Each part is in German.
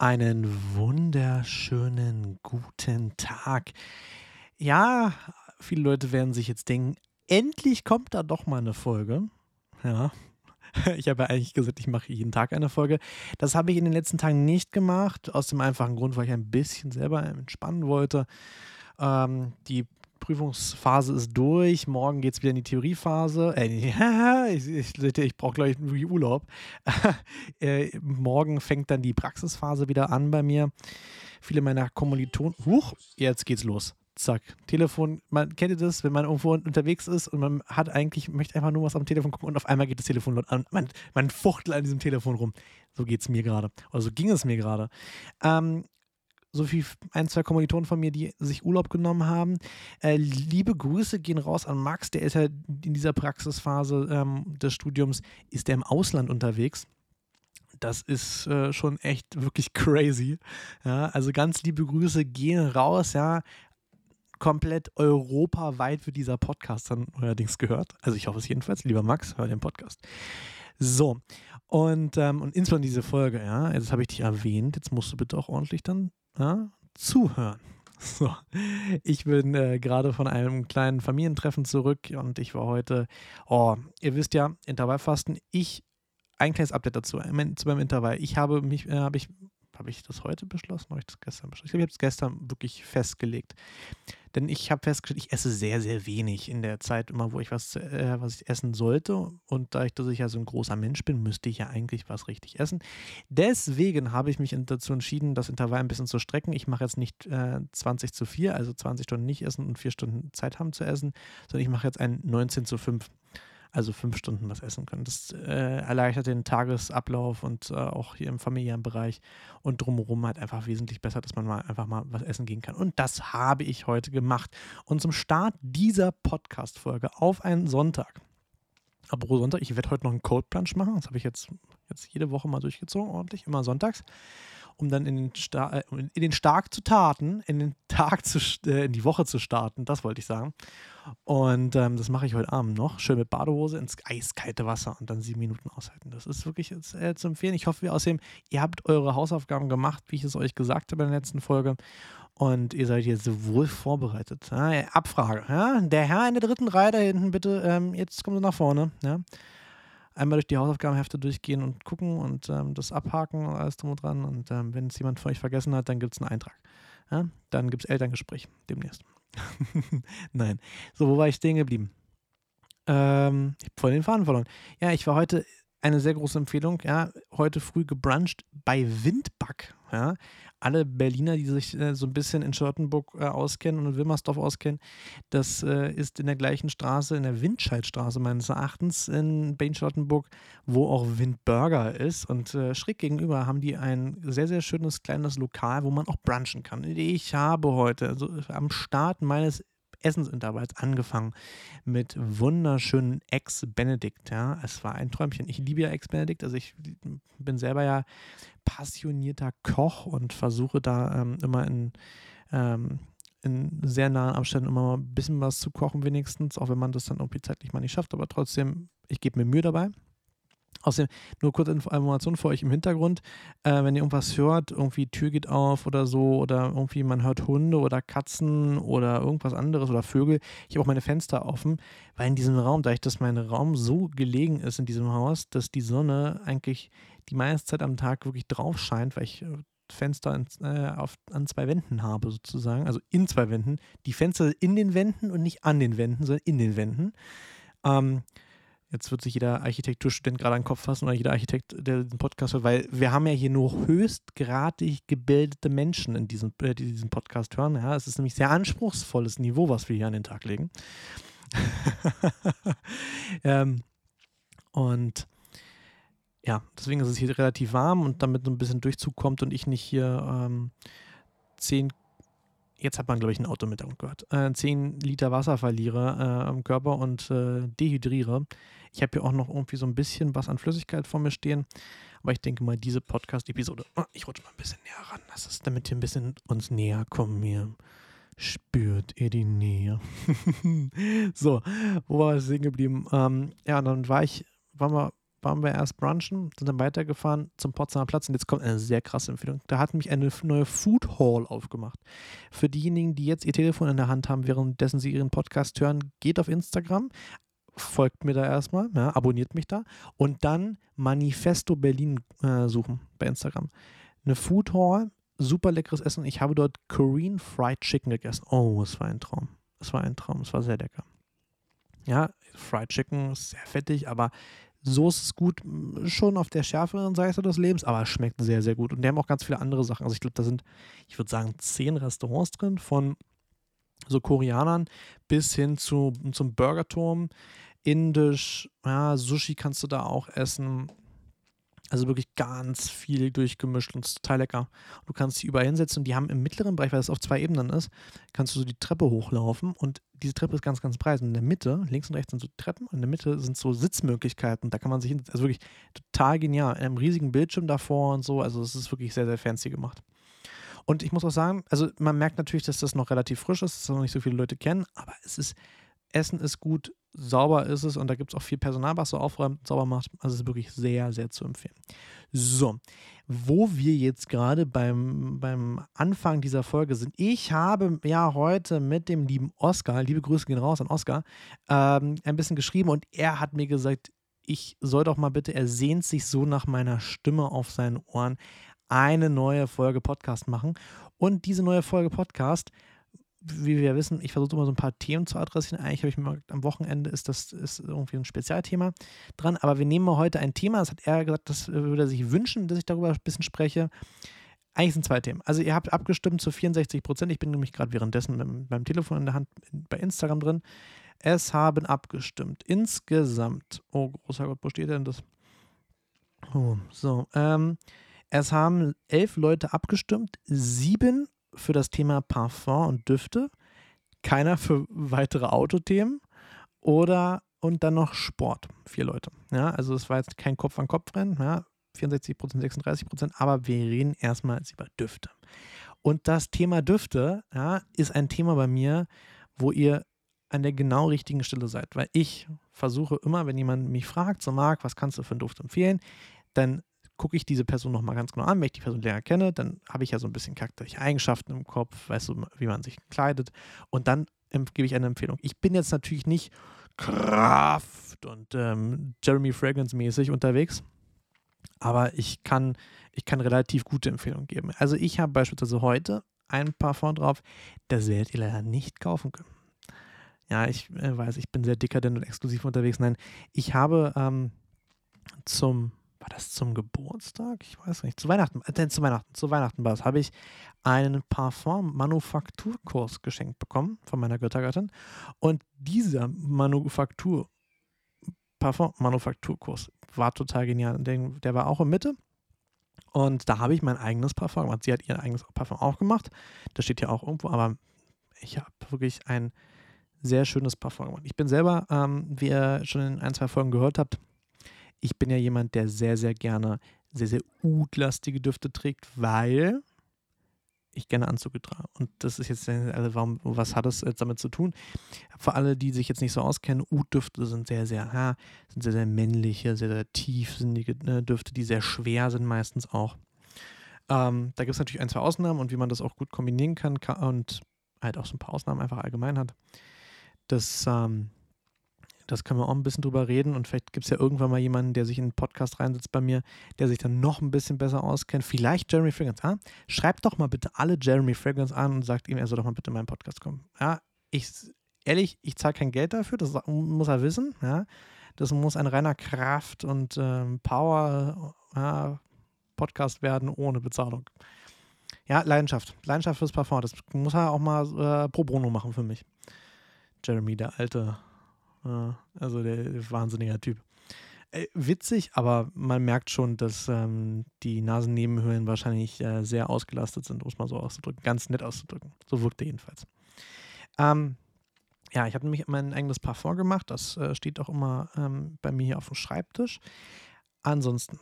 Einen wunderschönen guten Tag. Ja, viele Leute werden sich jetzt denken, endlich kommt da doch mal eine Folge. Ja, ich habe ja eigentlich gesagt, ich mache jeden Tag eine Folge. Das habe ich in den letzten Tagen nicht gemacht, aus dem einfachen Grund, weil ich ein bisschen selber entspannen wollte. Ähm, die Prüfungsphase ist durch. Morgen geht es wieder in die Theoriephase. Äh, ich ich, ich brauche, glaube ich, Urlaub. äh, morgen fängt dann die Praxisphase wieder an bei mir. Viele meiner Kommilitonen. Huch, jetzt geht's los. Zack. Telefon, man kennt das, wenn man irgendwo unterwegs ist und man hat eigentlich, möchte einfach nur was am Telefon gucken und auf einmal geht das Telefon laut an. Man, man fuchtelt an diesem Telefon rum. So geht es mir gerade. Oder so ging es mir gerade. Ähm, so wie ein, zwei Kommilitonen von mir, die sich Urlaub genommen haben. Äh, liebe Grüße gehen raus an Max, der ist ja in dieser Praxisphase ähm, des Studiums, ist er im Ausland unterwegs. Das ist äh, schon echt wirklich crazy. Ja, also ganz liebe Grüße gehen raus, ja. Komplett europaweit wird dieser Podcast dann neuerdings gehört. Also ich hoffe es jedenfalls. Lieber Max, hör den Podcast. So, und, ähm, und insbesondere diese Folge, ja, jetzt habe ich dich erwähnt, jetzt musst du bitte auch ordentlich dann ja, zuhören. So, ich bin äh, gerade von einem kleinen Familientreffen zurück und ich war heute, oh, ihr wisst ja, Intervallfasten, ich, ein kleines Update dazu, zu meinem Intervall. Ich habe mich, äh, habe ich habe ich das heute beschlossen? Habe ich das gestern beschlossen? Ich glaube, ich habe es gestern wirklich festgelegt. Denn ich habe festgestellt, ich esse sehr, sehr wenig in der Zeit immer, wo ich was, äh, was ich essen sollte. Und da ich, dass ich ja so ein großer Mensch bin, müsste ich ja eigentlich was richtig essen. Deswegen habe ich mich dazu entschieden, das Intervall ein bisschen zu strecken. Ich mache jetzt nicht äh, 20 zu 4, also 20 Stunden nicht essen und 4 Stunden Zeit haben zu essen, sondern ich mache jetzt ein 19 zu 5 also fünf Stunden was essen können. Das äh, erleichtert den Tagesablauf und äh, auch hier im familiären Bereich und drumherum halt einfach wesentlich besser, dass man mal einfach mal was essen gehen kann. Und das habe ich heute gemacht. Und zum Start dieser Podcast-Folge auf einen Sonntag. Apropos Sonntag, ich werde heute noch einen Cold Plunge machen. Das habe ich jetzt, jetzt jede Woche mal durchgezogen, ordentlich, immer sonntags um dann in den, Sta äh, in den Stark zu taten, in den Tag zu, äh, in die Woche zu starten, das wollte ich sagen. Und ähm, das mache ich heute Abend noch. Schön mit Badehose ins eiskalte Wasser und dann sieben Minuten aushalten. Das ist wirklich äh, zu empfehlen. Ich hoffe, außerdem, ihr habt eure Hausaufgaben gemacht, wie ich es euch gesagt habe in der letzten Folge. Und ihr seid jetzt wohl vorbereitet. Ja, Abfrage. Ja? Der Herr in der dritten Reihe da hinten, bitte, ähm, jetzt kommen Sie nach vorne. Ja? Einmal durch die Hausaufgabenhefte durchgehen und gucken und ähm, das abhaken und alles drum und dran. Und ähm, wenn es jemand von euch vergessen hat, dann gibt es einen Eintrag. Ja? Dann gibt es Elterngespräch demnächst. Nein. So, wo war ich stehen geblieben? Ähm, ich habe voll den Faden verloren. Ja, ich war heute eine sehr große Empfehlung. Ja, heute früh gebruncht bei Windback. Ja, alle Berliner, die sich äh, so ein bisschen in Charlottenburg äh, auskennen und in Wilmersdorf auskennen, das äh, ist in der gleichen Straße, in der Windscheidstraße meines Erachtens in Berlin-Charlottenburg, wo auch Windburger ist. Und äh, schräg gegenüber haben die ein sehr, sehr schönes kleines Lokal, wo man auch brunchen kann. Ich habe heute also am Start meines Essensintervalls angefangen mit wunderschönen Ex-Benedict. Ja. Es war ein Träumchen. Ich liebe ja Ex-Benedict. Also ich bin selber ja passionierter Koch und versuche da ähm, immer in, ähm, in sehr nahen Abständen immer mal ein bisschen was zu kochen wenigstens, auch wenn man das dann irgendwie zeitlich mal nicht schafft. Aber trotzdem, ich gebe mir Mühe dabei. Außerdem nur kurze Information für euch im Hintergrund. Äh, wenn ihr irgendwas hört, irgendwie Tür geht auf oder so, oder irgendwie man hört Hunde oder Katzen oder irgendwas anderes oder Vögel, ich habe auch meine Fenster offen, weil in diesem Raum, da ich dass mein Raum so gelegen ist in diesem Haus, dass die Sonne eigentlich die meiste Zeit am Tag wirklich drauf scheint, weil ich äh, Fenster in, äh, auf, an zwei Wänden habe, sozusagen, also in zwei Wänden. Die Fenster in den Wänden und nicht an den Wänden, sondern in den Wänden. Ähm, Jetzt wird sich jeder Architekturstudent gerade an den Kopf fassen oder jeder Architekt, der den Podcast hört, weil wir haben ja hier nur höchstgradig gebildete Menschen in diesem, äh, die diesen Podcast hören. Ja, es ist nämlich sehr anspruchsvolles Niveau, was wir hier an den Tag legen. ähm, und ja, deswegen ist es hier relativ warm und damit so ein bisschen Durchzug kommt und ich nicht hier ähm, 10 jetzt hat man, glaube ich, ein Auto mit gehört, äh, 10 Liter Wasser verliere äh, am Körper und äh, dehydriere. Ich habe hier auch noch irgendwie so ein bisschen was an Flüssigkeit vor mir stehen. Aber ich denke mal, diese Podcast-Episode, oh, ich rutsche mal ein bisschen näher ran. Das ist, damit wir ein bisschen uns näher kommen hier. Spürt ihr die Nähe? so, wo war ich stehen geblieben? Ähm, ja, dann war ich, waren wir waren wir erst brunchen, sind dann weitergefahren zum Potsdamer Platz und jetzt kommt eine sehr krasse Empfehlung. Da hat mich eine neue Food Hall aufgemacht. Für diejenigen, die jetzt ihr Telefon in der Hand haben, währenddessen sie ihren Podcast hören, geht auf Instagram, folgt mir da erstmal, ja, abonniert mich da und dann Manifesto Berlin äh, suchen bei Instagram. Eine Food Hall, super leckeres Essen. Ich habe dort Korean Fried Chicken gegessen. Oh, es war ein Traum. Es war ein Traum. Es war sehr lecker. Ja, Fried Chicken ist sehr fettig, aber Soße ist gut, schon auf der schärferen Seite des Lebens, aber schmeckt sehr, sehr gut. Und die haben auch ganz viele andere Sachen. Also ich glaube, da sind, ich würde sagen, zehn Restaurants drin, von so Koreanern bis hin zu, zum Burgerturm, Indisch, ja, Sushi kannst du da auch essen. Also wirklich ganz viel durchgemischt und total lecker. Du kannst dich überall hinsetzen und die haben im mittleren Bereich, weil das auf zwei Ebenen ist, kannst du so die Treppe hochlaufen und diese Treppe ist ganz, ganz breit. Und in der Mitte, links und rechts sind so Treppen und in der Mitte sind so Sitzmöglichkeiten. Da kann man sich hinsetzen. Also wirklich total genial. In einem riesigen Bildschirm davor und so. Also es ist wirklich sehr, sehr fancy gemacht. Und ich muss auch sagen, also man merkt natürlich, dass das noch relativ frisch ist, dass das noch nicht so viele Leute kennen, aber es ist, Essen ist gut, sauber ist es und da gibt es auch viel Personal, was so aufräumt, sauber macht. Also es ist wirklich sehr, sehr zu empfehlen. So, wo wir jetzt gerade beim, beim Anfang dieser Folge sind. Ich habe ja heute mit dem lieben Oscar, liebe Grüße gehen raus an Oscar, ähm, ein bisschen geschrieben und er hat mir gesagt, ich soll doch mal bitte, er sehnt sich so nach meiner Stimme auf seinen Ohren, eine neue Folge Podcast machen. Und diese neue Folge Podcast wie wir wissen, ich versuche immer so ein paar Themen zu adressieren. Eigentlich habe ich mir am Wochenende ist das ist irgendwie ein Spezialthema dran. Aber wir nehmen heute ein Thema, das hat er gesagt, das würde er sich wünschen, dass ich darüber ein bisschen spreche. Eigentlich sind zwei Themen. Also ihr habt abgestimmt zu 64 Prozent. Ich bin nämlich gerade währenddessen mit, beim Telefon in der Hand bei Instagram drin. Es haben abgestimmt. Insgesamt. Oh, großer Gott, wo steht denn das? Oh, so. Ähm, es haben elf Leute abgestimmt. Sieben für das Thema Parfum und Düfte, keiner für weitere Autothemen oder und dann noch Sport. Vier Leute. Ja, also es war jetzt kein Kopf-an-Kopf-Rennen, ja, 64 Prozent, 36 Prozent, aber wir reden erstmal über Düfte. Und das Thema Düfte ja, ist ein Thema bei mir, wo ihr an der genau richtigen Stelle seid, weil ich versuche immer, wenn jemand mich fragt, so Marc, was kannst du für einen Duft empfehlen, dann gucke ich diese Person nochmal ganz genau an. Wenn ich die Person länger kenne, dann habe ich ja so ein bisschen charakterische Eigenschaften im Kopf, weißt du, wie man sich kleidet. Und dann gebe ich eine Empfehlung. Ich bin jetzt natürlich nicht Kraft und ähm, Jeremy Fragrance mäßig unterwegs, aber ich kann, ich kann relativ gute Empfehlungen geben. Also ich habe beispielsweise heute ein Parfum drauf, das werdet ihr leider nicht kaufen können. Ja, ich äh, weiß, ich bin sehr dekadent und exklusiv unterwegs. Nein, ich habe ähm, zum war das zum Geburtstag? Ich weiß nicht. Zu Weihnachten, äh, zu Weihnachten, zu Weihnachten war es, habe ich einen Parfum-Manufakturkurs geschenkt bekommen von meiner Göttergattin. Und dieser Manufaktur, Parfum-Manufakturkurs war total genial. Der, der war auch in Mitte. Und da habe ich mein eigenes Parfum gemacht. Sie hat ihr eigenes Parfum auch gemacht. Das steht ja auch irgendwo, aber ich habe wirklich ein sehr schönes Parfum gemacht. Ich bin selber, ähm, wie ihr schon in ein, zwei Folgen gehört habt, ich bin ja jemand, der sehr, sehr gerne sehr, sehr utlastige Düfte trägt, weil ich gerne Anzüge trage. Und das ist jetzt, also warum, was hat das jetzt damit zu tun? Für alle, die sich jetzt nicht so auskennen, Ut-Düfte sind sehr, sehr, ja, sind sehr, sehr männliche, sehr, sehr tiefsinnige ne, Düfte, die sehr schwer sind meistens auch. Ähm, da gibt es natürlich ein, zwei Ausnahmen und wie man das auch gut kombinieren kann, kann und halt auch so ein paar Ausnahmen einfach allgemein hat. Das ähm, das können wir auch ein bisschen drüber reden und vielleicht gibt es ja irgendwann mal jemanden, der sich in einen Podcast reinsetzt bei mir, der sich dann noch ein bisschen besser auskennt. Vielleicht Jeremy Fragrance. Ah, schreibt doch mal bitte alle Jeremy Fragrance an und sagt ihm, er soll doch mal bitte in meinen Podcast kommen. Ja, ich, ehrlich, ich zahle kein Geld dafür, das muss er wissen. Ja. Das muss ein reiner Kraft- und ähm, Power-Podcast werden ohne Bezahlung. Ja, Leidenschaft. Leidenschaft fürs Parfum. Das muss er auch mal äh, pro bono machen für mich. Jeremy, der alte also der, der wahnsinniger Typ. Äh, witzig, aber man merkt schon, dass ähm, die Nasennebenhöhlen wahrscheinlich äh, sehr ausgelastet sind, muss man so auszudrücken. Ganz nett auszudrücken. So wirkt er jedenfalls. Ähm, ja, ich habe nämlich mein eigenes Parfum gemacht. Das äh, steht auch immer ähm, bei mir hier auf dem Schreibtisch. Ansonsten,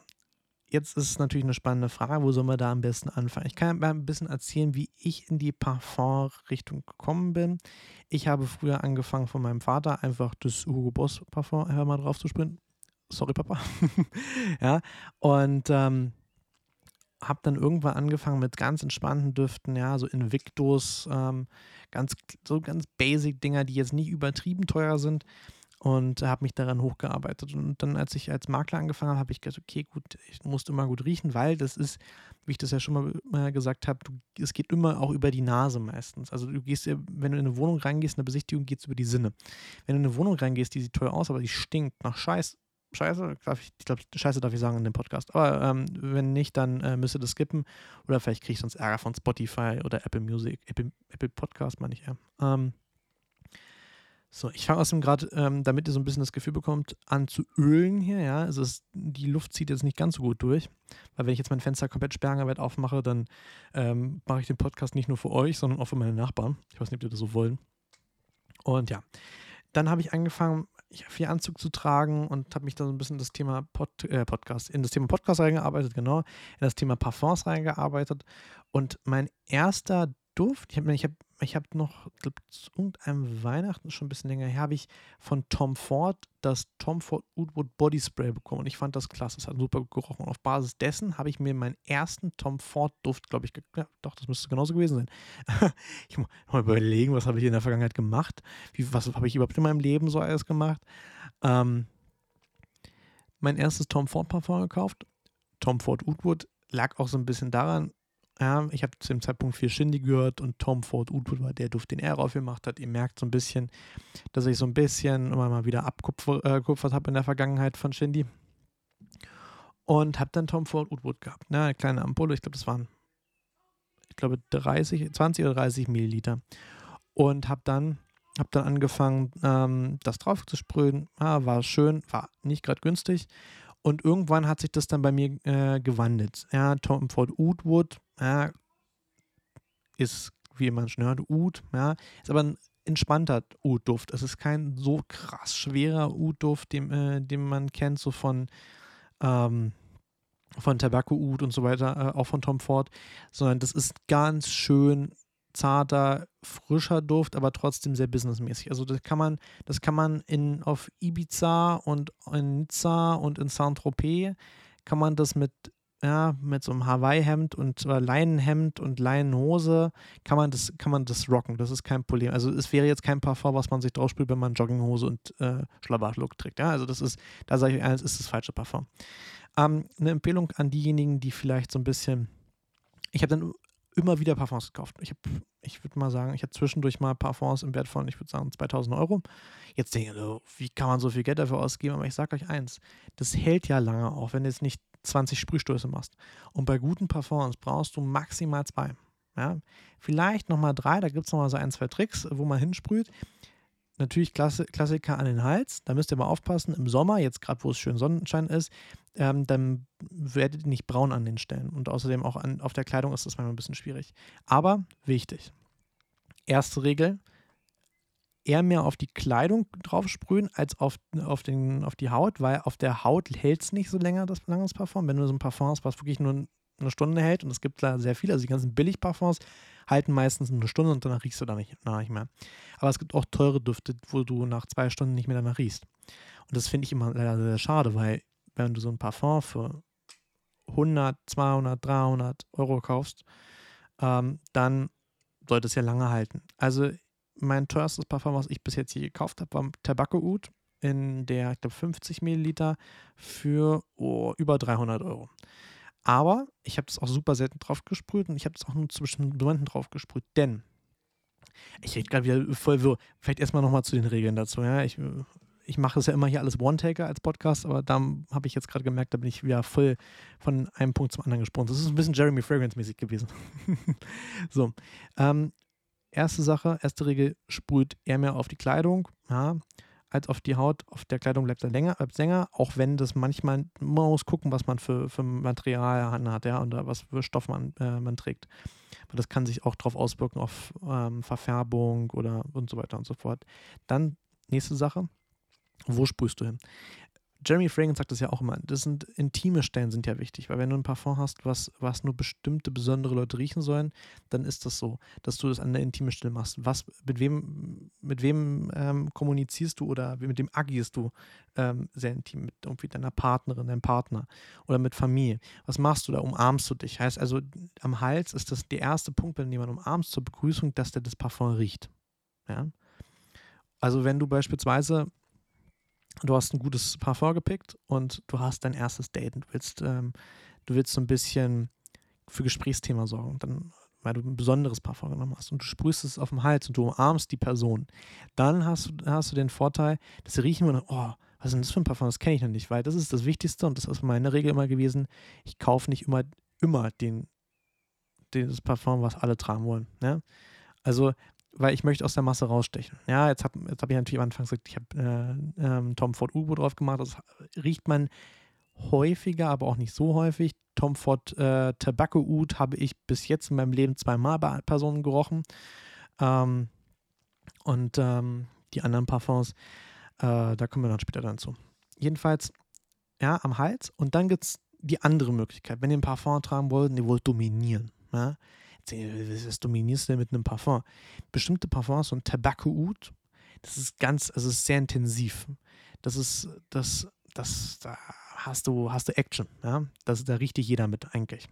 jetzt ist es natürlich eine spannende Frage, wo soll man da am besten anfangen? Ich kann mal ein bisschen erzählen, wie ich in die Parfum-Richtung gekommen bin. Ich habe früher angefangen von meinem Vater einfach das Hugo Boss Parfum mal drauf zu springen. Sorry, Papa. ja, und ähm, habe dann irgendwann angefangen mit ganz entspannten Düften, ja, so Invictus, ähm, ganz, so ganz basic Dinger, die jetzt nicht übertrieben teuer sind und habe mich daran hochgearbeitet. Und dann, als ich als Makler angefangen habe, habe ich gesagt, okay, gut, ich musste immer gut riechen, weil das ist, wie ich das ja schon mal gesagt habe, es geht immer auch über die Nase meistens. Also du gehst, wenn du in eine Wohnung reingehst, in eine Besichtigung geht es über die Sinne. Wenn du in eine Wohnung reingehst, die sieht toll aus, aber die stinkt nach Scheiß, Scheiße, ich, ich glaube, Scheiße darf ich sagen in dem Podcast. Aber ähm, wenn nicht, dann äh, müsst ihr das skippen. Oder vielleicht kriege ich sonst Ärger von Spotify oder Apple Music, Apple, Apple Podcast, meine ich eher. Ähm, so, ich fange außerdem gerade, ähm, damit ihr so ein bisschen das Gefühl bekommt, an zu ölen hier, ja. Also es, die Luft zieht jetzt nicht ganz so gut durch, weil wenn ich jetzt mein Fenster komplett sperrangelweit aufmache, dann ähm, mache ich den Podcast nicht nur für euch, sondern auch für meine Nachbarn. Ich weiß nicht, ob ihr das so wollen. Und ja, dann habe ich angefangen, viel Anzug zu tragen und habe mich da so ein bisschen in das Thema Pod, äh, Podcast, in das Thema Podcast reingearbeitet, genau, in das Thema Parfums reingearbeitet. Und mein erster Duft, ich habe ich hab ich habe noch, glaube zu irgendeinem Weihnachten, schon ein bisschen länger her, habe ich von Tom Ford das Tom Ford Woodwood Body Spray bekommen. Und ich fand das klasse. Es hat super gerochen. Und auf Basis dessen habe ich mir meinen ersten Tom Ford Duft, glaube ich, ja, doch, das müsste genauso gewesen sein. ich muss mal überlegen, was habe ich in der Vergangenheit gemacht? Wie, was habe ich überhaupt in meinem Leben so alles gemacht? Ähm, mein erstes Tom Ford Parfum gekauft. Tom Ford Woodwood lag auch so ein bisschen daran, ja, ich habe zu dem Zeitpunkt viel Shindy gehört und Tom Ford Woodwood war der Duft, den er raufgemacht hat. Ihr merkt so ein bisschen, dass ich so ein bisschen immer mal wieder abgekupfert äh, habe in der Vergangenheit von Shindy. Und habe dann Tom Ford Woodwood gehabt. Ne? Eine kleine Ampulle, ich glaube, das waren, ich glaube, 30, 20 oder 30 Milliliter. Und habe dann, hab dann angefangen, ähm, das drauf zu sprühen. Ja, war schön, war nicht gerade günstig. Und irgendwann hat sich das dann bei mir äh, gewandelt. Ja, Tom Ford Woodwood ja, ist, wie man schon hört, Oud, ja, ist aber ein entspannter Oud-Duft. Es ist kein so krass schwerer Oud-Duft, den, äh, den man kennt, so von, ähm, von Tobacco Oud und so weiter, äh, auch von Tom Ford, sondern das ist ganz schön zarter, frischer Duft, aber trotzdem sehr businessmäßig. Also das kann man, das kann man in, auf Ibiza und in Nizza und in Saint-Tropez kann man das mit ja, mit so einem Hawaii-Hemd und äh, Leinenhemd und Leinenhose kann man das, kann man das rocken. Das ist kein Problem. Also es wäre jetzt kein Parfum, was man sich drauf spielt, wenn man Jogginghose und äh, Schlabberlook trägt. Ja, also das ist, da sage ich eins, ist das falsche Parfum. Ähm, eine Empfehlung an diejenigen, die vielleicht so ein bisschen, ich habe dann immer wieder Parfums gekauft. Ich habe, ich würde mal sagen, ich habe zwischendurch mal Parfums im Wert von, ich würde sagen, 2000 Euro. Jetzt denke ich, wie kann man so viel Geld dafür ausgeben? Aber ich sage euch eins, das hält ja lange, auch wenn jetzt nicht 20 Sprühstöße machst. Und bei guten Parfums brauchst du maximal zwei. Ja? Vielleicht nochmal drei, da gibt es nochmal so ein, zwei Tricks, wo man hinsprüht. Natürlich Klasse, Klassiker an den Hals, da müsst ihr mal aufpassen. Im Sommer, jetzt gerade wo es schön Sonnenschein ist, ähm, dann werdet ihr nicht braun an den Stellen. Und außerdem auch an, auf der Kleidung ist das manchmal ein bisschen schwierig. Aber wichtig. Erste Regel, eher mehr auf die Kleidung drauf sprühen als auf, auf, den, auf die Haut, weil auf der Haut hält es nicht so länger, das langes Parfum. Wenn du so ein Parfum hast, was wirklich nur eine Stunde hält, und es gibt da sehr viele, also die ganzen Billig-Parfums halten meistens eine Stunde und danach riechst du da nicht, nicht mehr. Aber es gibt auch teure Düfte, wo du nach zwei Stunden nicht mehr danach riechst. Und das finde ich immer leider sehr schade, weil wenn du so ein Parfum für 100, 200, 300 Euro kaufst, ähm, dann sollte es ja lange halten. Also mein teuerstes Parfum, was ich bis jetzt hier gekauft habe, war Tobacco Oud in der, ich glaube, 50 Milliliter für oh, über 300 Euro. Aber ich habe das auch super selten drauf gesprüht und ich habe das auch nur zwischen Momenten drauf gesprüht, denn ich rede gerade wieder voll wirr. Vielleicht erstmal nochmal zu den Regeln dazu. Ja? Ich, ich mache das ja immer hier alles One-Taker als Podcast, aber da habe ich jetzt gerade gemerkt, da bin ich wieder voll von einem Punkt zum anderen gesprungen. Das ist ein bisschen Jeremy Fragrance-mäßig gewesen. so, ähm, erste Sache, erste Regel, sprüht eher mehr auf die Kleidung, ja, als auf die Haut. Auf der Kleidung bleibt er länger, bleibt länger, auch wenn das manchmal, man muss gucken, was man für, für Material hat, ja, und was für Stoff man, äh, man trägt. Weil das kann sich auch darauf auswirken, auf ähm, Verfärbung oder und so weiter und so fort. Dann, nächste Sache, wo sprühst du hin? Jeremy Fragrance sagt das ja auch immer, das sind intime Stellen sind ja wichtig, weil wenn du ein Parfum hast, was, was nur bestimmte besondere Leute riechen sollen, dann ist das so, dass du das an der intimen Stelle machst. Was, mit wem, mit wem ähm, kommunizierst du oder mit wem agierst du ähm, sehr intim, mit irgendwie deiner Partnerin, deinem Partner oder mit Familie. Was machst du da? Umarmst du dich? Heißt also, am Hals ist das der erste Punkt, wenn jemand umarmst zur Begrüßung, dass der das Parfum riecht. Ja? Also wenn du beispielsweise du hast ein gutes Parfum gepickt und du hast dein erstes Date und du willst, ähm, du willst so ein bisschen für Gesprächsthema sorgen, dann, weil du ein besonderes Parfum genommen hast und du sprühst es auf dem Hals und du umarmst die Person, dann hast du, hast du den Vorteil, dass sie riechen und oh, was ist denn das für ein Parfum? Das kenne ich noch nicht, weil das ist das Wichtigste und das ist meine Regel immer gewesen. Ich kaufe nicht immer, immer den, den, das Parfum, was alle tragen wollen. Ne? Also weil ich möchte aus der Masse rausstechen. Ja, jetzt habe jetzt hab ich natürlich am Anfang gesagt, ich habe äh, ähm, Tom Ford Ubo drauf gemacht. Das riecht man häufiger, aber auch nicht so häufig. Tom Ford äh, Tobacco Oud habe ich bis jetzt in meinem Leben zweimal bei Personen gerochen. Ähm, und ähm, die anderen Parfums, äh, da kommen wir dann später dann zu. Jedenfalls, ja, am Hals. Und dann gibt es die andere Möglichkeit. Wenn ihr ein Parfum tragen wollt ihr wollt dominieren, ja, was dominierst du denn mit einem Parfum? Bestimmte Parfums, so ein Tobacco Oud, das ist ganz, also ist sehr intensiv. Das ist, das, das, da hast du, hast du Action, ja. Das, da riecht dich jeder mit eigentlich.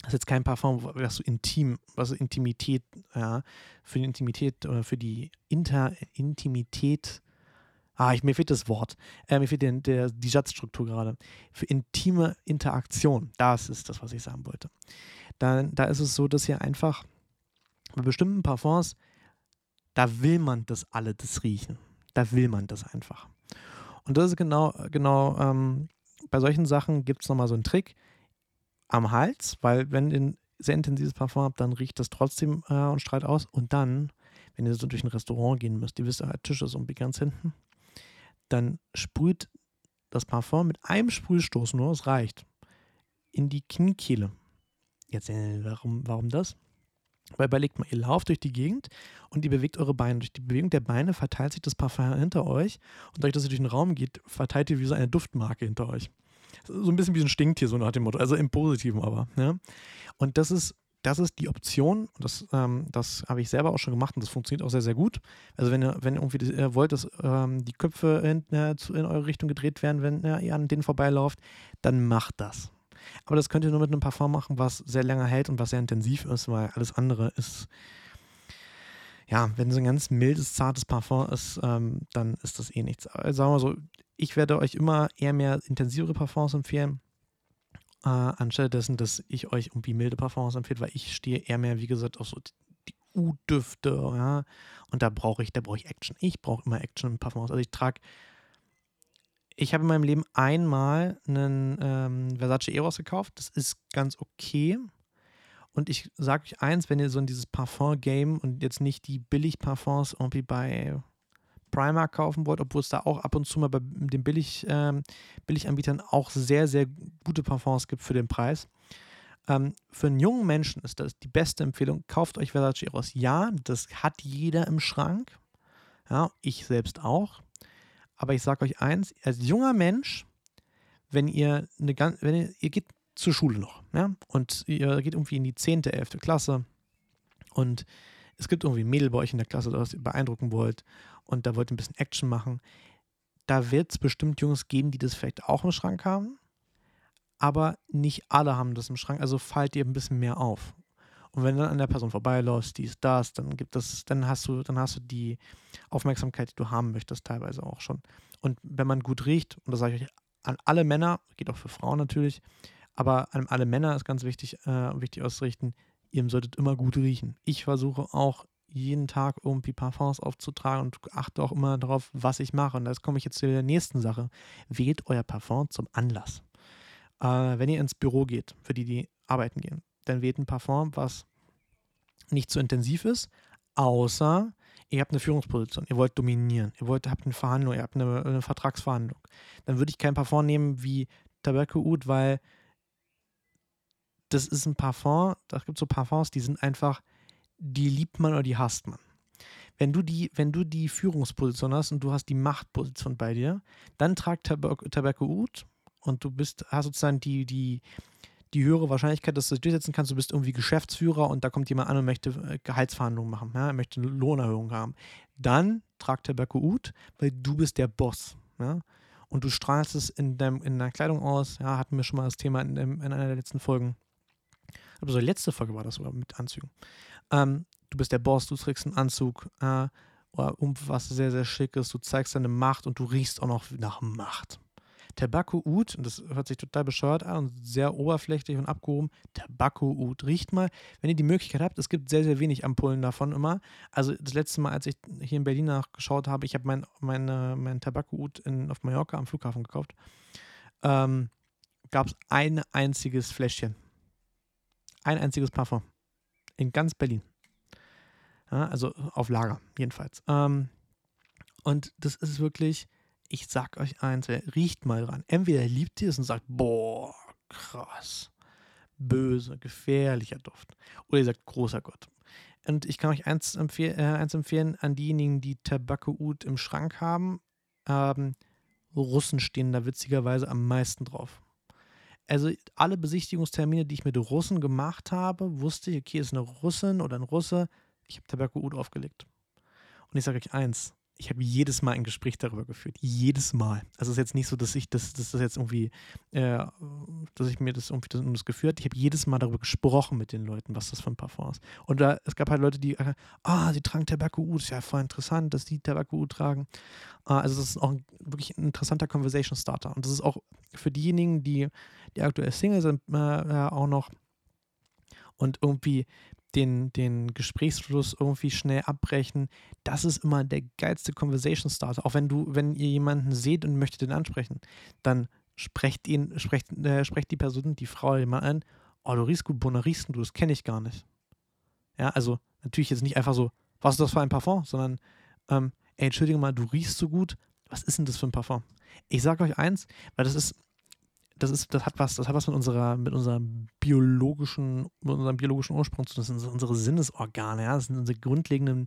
Das ist jetzt kein Parfum, was du intim, was Intimität, ja, für die Intimität oder für die Inter Intimität, ah, ich, mir fehlt das Wort, äh, mir fehlt der, der, die Satzstruktur gerade. Für intime Interaktion, das ist das, was ich sagen wollte da, da ist es so, dass ihr einfach bei bestimmten Parfums, da will man das alle das riechen. Da will man das einfach. Und das ist genau, genau, ähm, bei solchen Sachen gibt es nochmal so einen Trick am Hals, weil wenn ihr ein sehr intensives Parfum habt, dann riecht das trotzdem äh, und strahlt aus. Und dann, wenn ihr so durch ein Restaurant gehen müsst, ihr wisst, der Tisch ist irgendwie ganz hinten, dann sprüht das Parfum mit einem Sprühstoß nur, es reicht, in die Kniekehle. Jetzt, warum, warum das? Weil überlegt mal, ihr lauft durch die Gegend und ihr bewegt eure Beine. Durch die Bewegung der Beine verteilt sich das Parfum hinter euch und dadurch, dass ihr durch den Raum geht, verteilt ihr wie so eine Duftmarke hinter euch. So ein bisschen wie ein Stinktier, so nach dem Motto. Also im Positiven aber. Ja? Und das ist, das ist die Option. Das, ähm, das habe ich selber auch schon gemacht und das funktioniert auch sehr, sehr gut. Also wenn ihr, wenn ihr irgendwie äh, wollt, dass ähm, die Köpfe in, äh, in eure Richtung gedreht werden, wenn äh, ihr an denen vorbeilauft, dann macht das. Aber das könnt ihr nur mit einem Parfum machen, was sehr länger hält und was sehr intensiv ist, weil alles andere ist, ja, wenn so ein ganz mildes, zartes Parfum ist, ähm, dann ist das eh nichts. Also sagen wir so, ich werde euch immer eher mehr intensivere Parfums empfehlen, äh, anstelle dessen, dass ich euch irgendwie milde Parfums empfehle, weil ich stehe eher mehr, wie gesagt, auf so die U-Düfte, ja, und da brauche ich, da brauche ich Action. Ich brauche immer Action im Parfums. Also ich trage ich habe in meinem Leben einmal einen ähm, Versace Eros gekauft. Das ist ganz okay. Und ich sage euch eins, wenn ihr so in dieses Parfum-Game und jetzt nicht die Billig-Parfums irgendwie bei Primark kaufen wollt, obwohl es da auch ab und zu mal bei den Billig, ähm, Billiganbietern auch sehr, sehr gute Parfums gibt für den Preis. Ähm, für einen jungen Menschen ist das die beste Empfehlung. Kauft euch Versace Eros. Ja, das hat jeder im Schrank. Ja, ich selbst auch. Aber ich sage euch eins, als junger Mensch, wenn ihr eine ganz, wenn ihr, ihr geht zur Schule noch, ja, und ihr geht irgendwie in die 10., 11. Klasse und es gibt irgendwie Mädel bei euch in der Klasse, das ihr beeindrucken wollt und da wollt ihr ein bisschen Action machen, da wird es bestimmt Jungs geben, die das vielleicht auch im Schrank haben, aber nicht alle haben das im Schrank, also fallt ihr ein bisschen mehr auf. Und wenn du dann an der Person vorbeiläufst, dies, das, dann gibt es, dann hast du, dann hast du die Aufmerksamkeit, die du haben möchtest, teilweise auch schon. Und wenn man gut riecht, und das sage ich euch an alle Männer, geht auch für Frauen natürlich, aber an alle Männer ist ganz wichtig, äh, wichtig auszurichten, ihr solltet immer gut riechen. Ich versuche auch jeden Tag irgendwie Parfums aufzutragen und achte auch immer darauf, was ich mache. Und jetzt komme ich jetzt zu der nächsten Sache. Wählt euer Parfum zum Anlass. Äh, wenn ihr ins Büro geht, für die, die arbeiten gehen, dann wählt ein Parfum, was nicht zu so intensiv ist, außer ihr habt eine Führungsposition, ihr wollt dominieren, ihr wollt, habt eine Verhandlung, ihr habt eine, eine Vertragsverhandlung. Dann würde ich kein Parfum nehmen wie Tobacco Oud, weil das ist ein Parfum, da gibt es so Parfums, die sind einfach, die liebt man oder die hasst man. wenn du die, wenn du die Führungsposition hast und du hast die Machtposition bei dir, dann tragt Tabakco Ut und du bist, hast sozusagen die, die, die höhere Wahrscheinlichkeit, dass du das durchsetzen kannst. Du bist irgendwie Geschäftsführer und da kommt jemand an und möchte äh, Gehaltsverhandlungen machen, ja, möchte eine Lohnerhöhung haben. Dann tragt Tabakco Ut, weil du bist der Boss. Ja? Und du strahlst es in, deinem, in deiner Kleidung aus. Ja, hatten wir schon mal das Thema in, in einer der letzten Folgen. Aber so, letzte Folge war das sogar mit Anzügen. Ähm, du bist der Boss, du trägst einen Anzug äh, um was sehr, sehr schick ist. Du zeigst deine Macht und du riechst auch noch nach Macht. Tabakco Oud, und das hört sich total bescheuert an und sehr oberflächlich und abgehoben. Tabakco Oud. Riecht mal, wenn ihr die Möglichkeit habt, es gibt sehr, sehr wenig Ampullen davon immer. Also das letzte Mal, als ich hier in Berlin nachgeschaut habe, ich habe mein, meine, mein Tabakco Oud in, auf Mallorca am Flughafen gekauft, ähm, gab es ein einziges Fläschchen. Ein einziges Parfum. In ganz Berlin. Ja, also auf Lager, jedenfalls. Ähm, und das ist wirklich, ich sag euch eins, riecht mal dran. Entweder liebt ihr es und sagt, boah, krass, böse, gefährlicher Duft. Oder ihr sagt, großer Gott. Und ich kann euch eins, empfehl äh, eins empfehlen an diejenigen, die Tabakco Oud im Schrank haben. Ähm, Russen stehen da witzigerweise am meisten drauf. Also alle Besichtigungstermine, die ich mit Russen gemacht habe, wusste ich, okay, ist eine Russin oder ein Russe. Ich habe Tabakco Oud aufgelegt. Und ich sage euch eins, ich habe jedes Mal ein Gespräch darüber geführt. Jedes Mal. Also es ist jetzt nicht so, dass ich das, dass das jetzt irgendwie, äh, dass ich mir das irgendwie das, das geführt. Ich habe jedes Mal darüber gesprochen mit den Leuten, was das für ein Parfum ist. Und da, es gab halt Leute, die, äh, ah, sie tragen Tabakco Oud, ist ja voll interessant, dass die Tabakco Oud tragen. Äh, also das ist auch ein, wirklich ein interessanter Conversation Starter. Und das ist auch für diejenigen, die, die aktuell Single sind, äh, auch noch und irgendwie den, den Gesprächsfluss irgendwie schnell abbrechen. Das ist immer der geilste Conversation Starter. Auch wenn du, wenn ihr jemanden seht und möchtet den ansprechen, dann sprecht ihn, sprecht, äh, sprecht die Person, die Frau immer an, oh, du riechst gut, Bonner riechst du, das kenne ich gar nicht. Ja, also natürlich jetzt nicht einfach so, was ist das für ein Parfum, sondern, ähm, ey, entschuldige mal, du riechst so gut, was ist denn das für ein Parfum? Ich sage euch eins, weil das ist, das ist, das hat was, das hat was mit unserer, mit unserem biologischen, mit unserem biologischen Ursprung zu tun. Das sind unsere Sinnesorgane, ja. Das sind unsere grundlegenden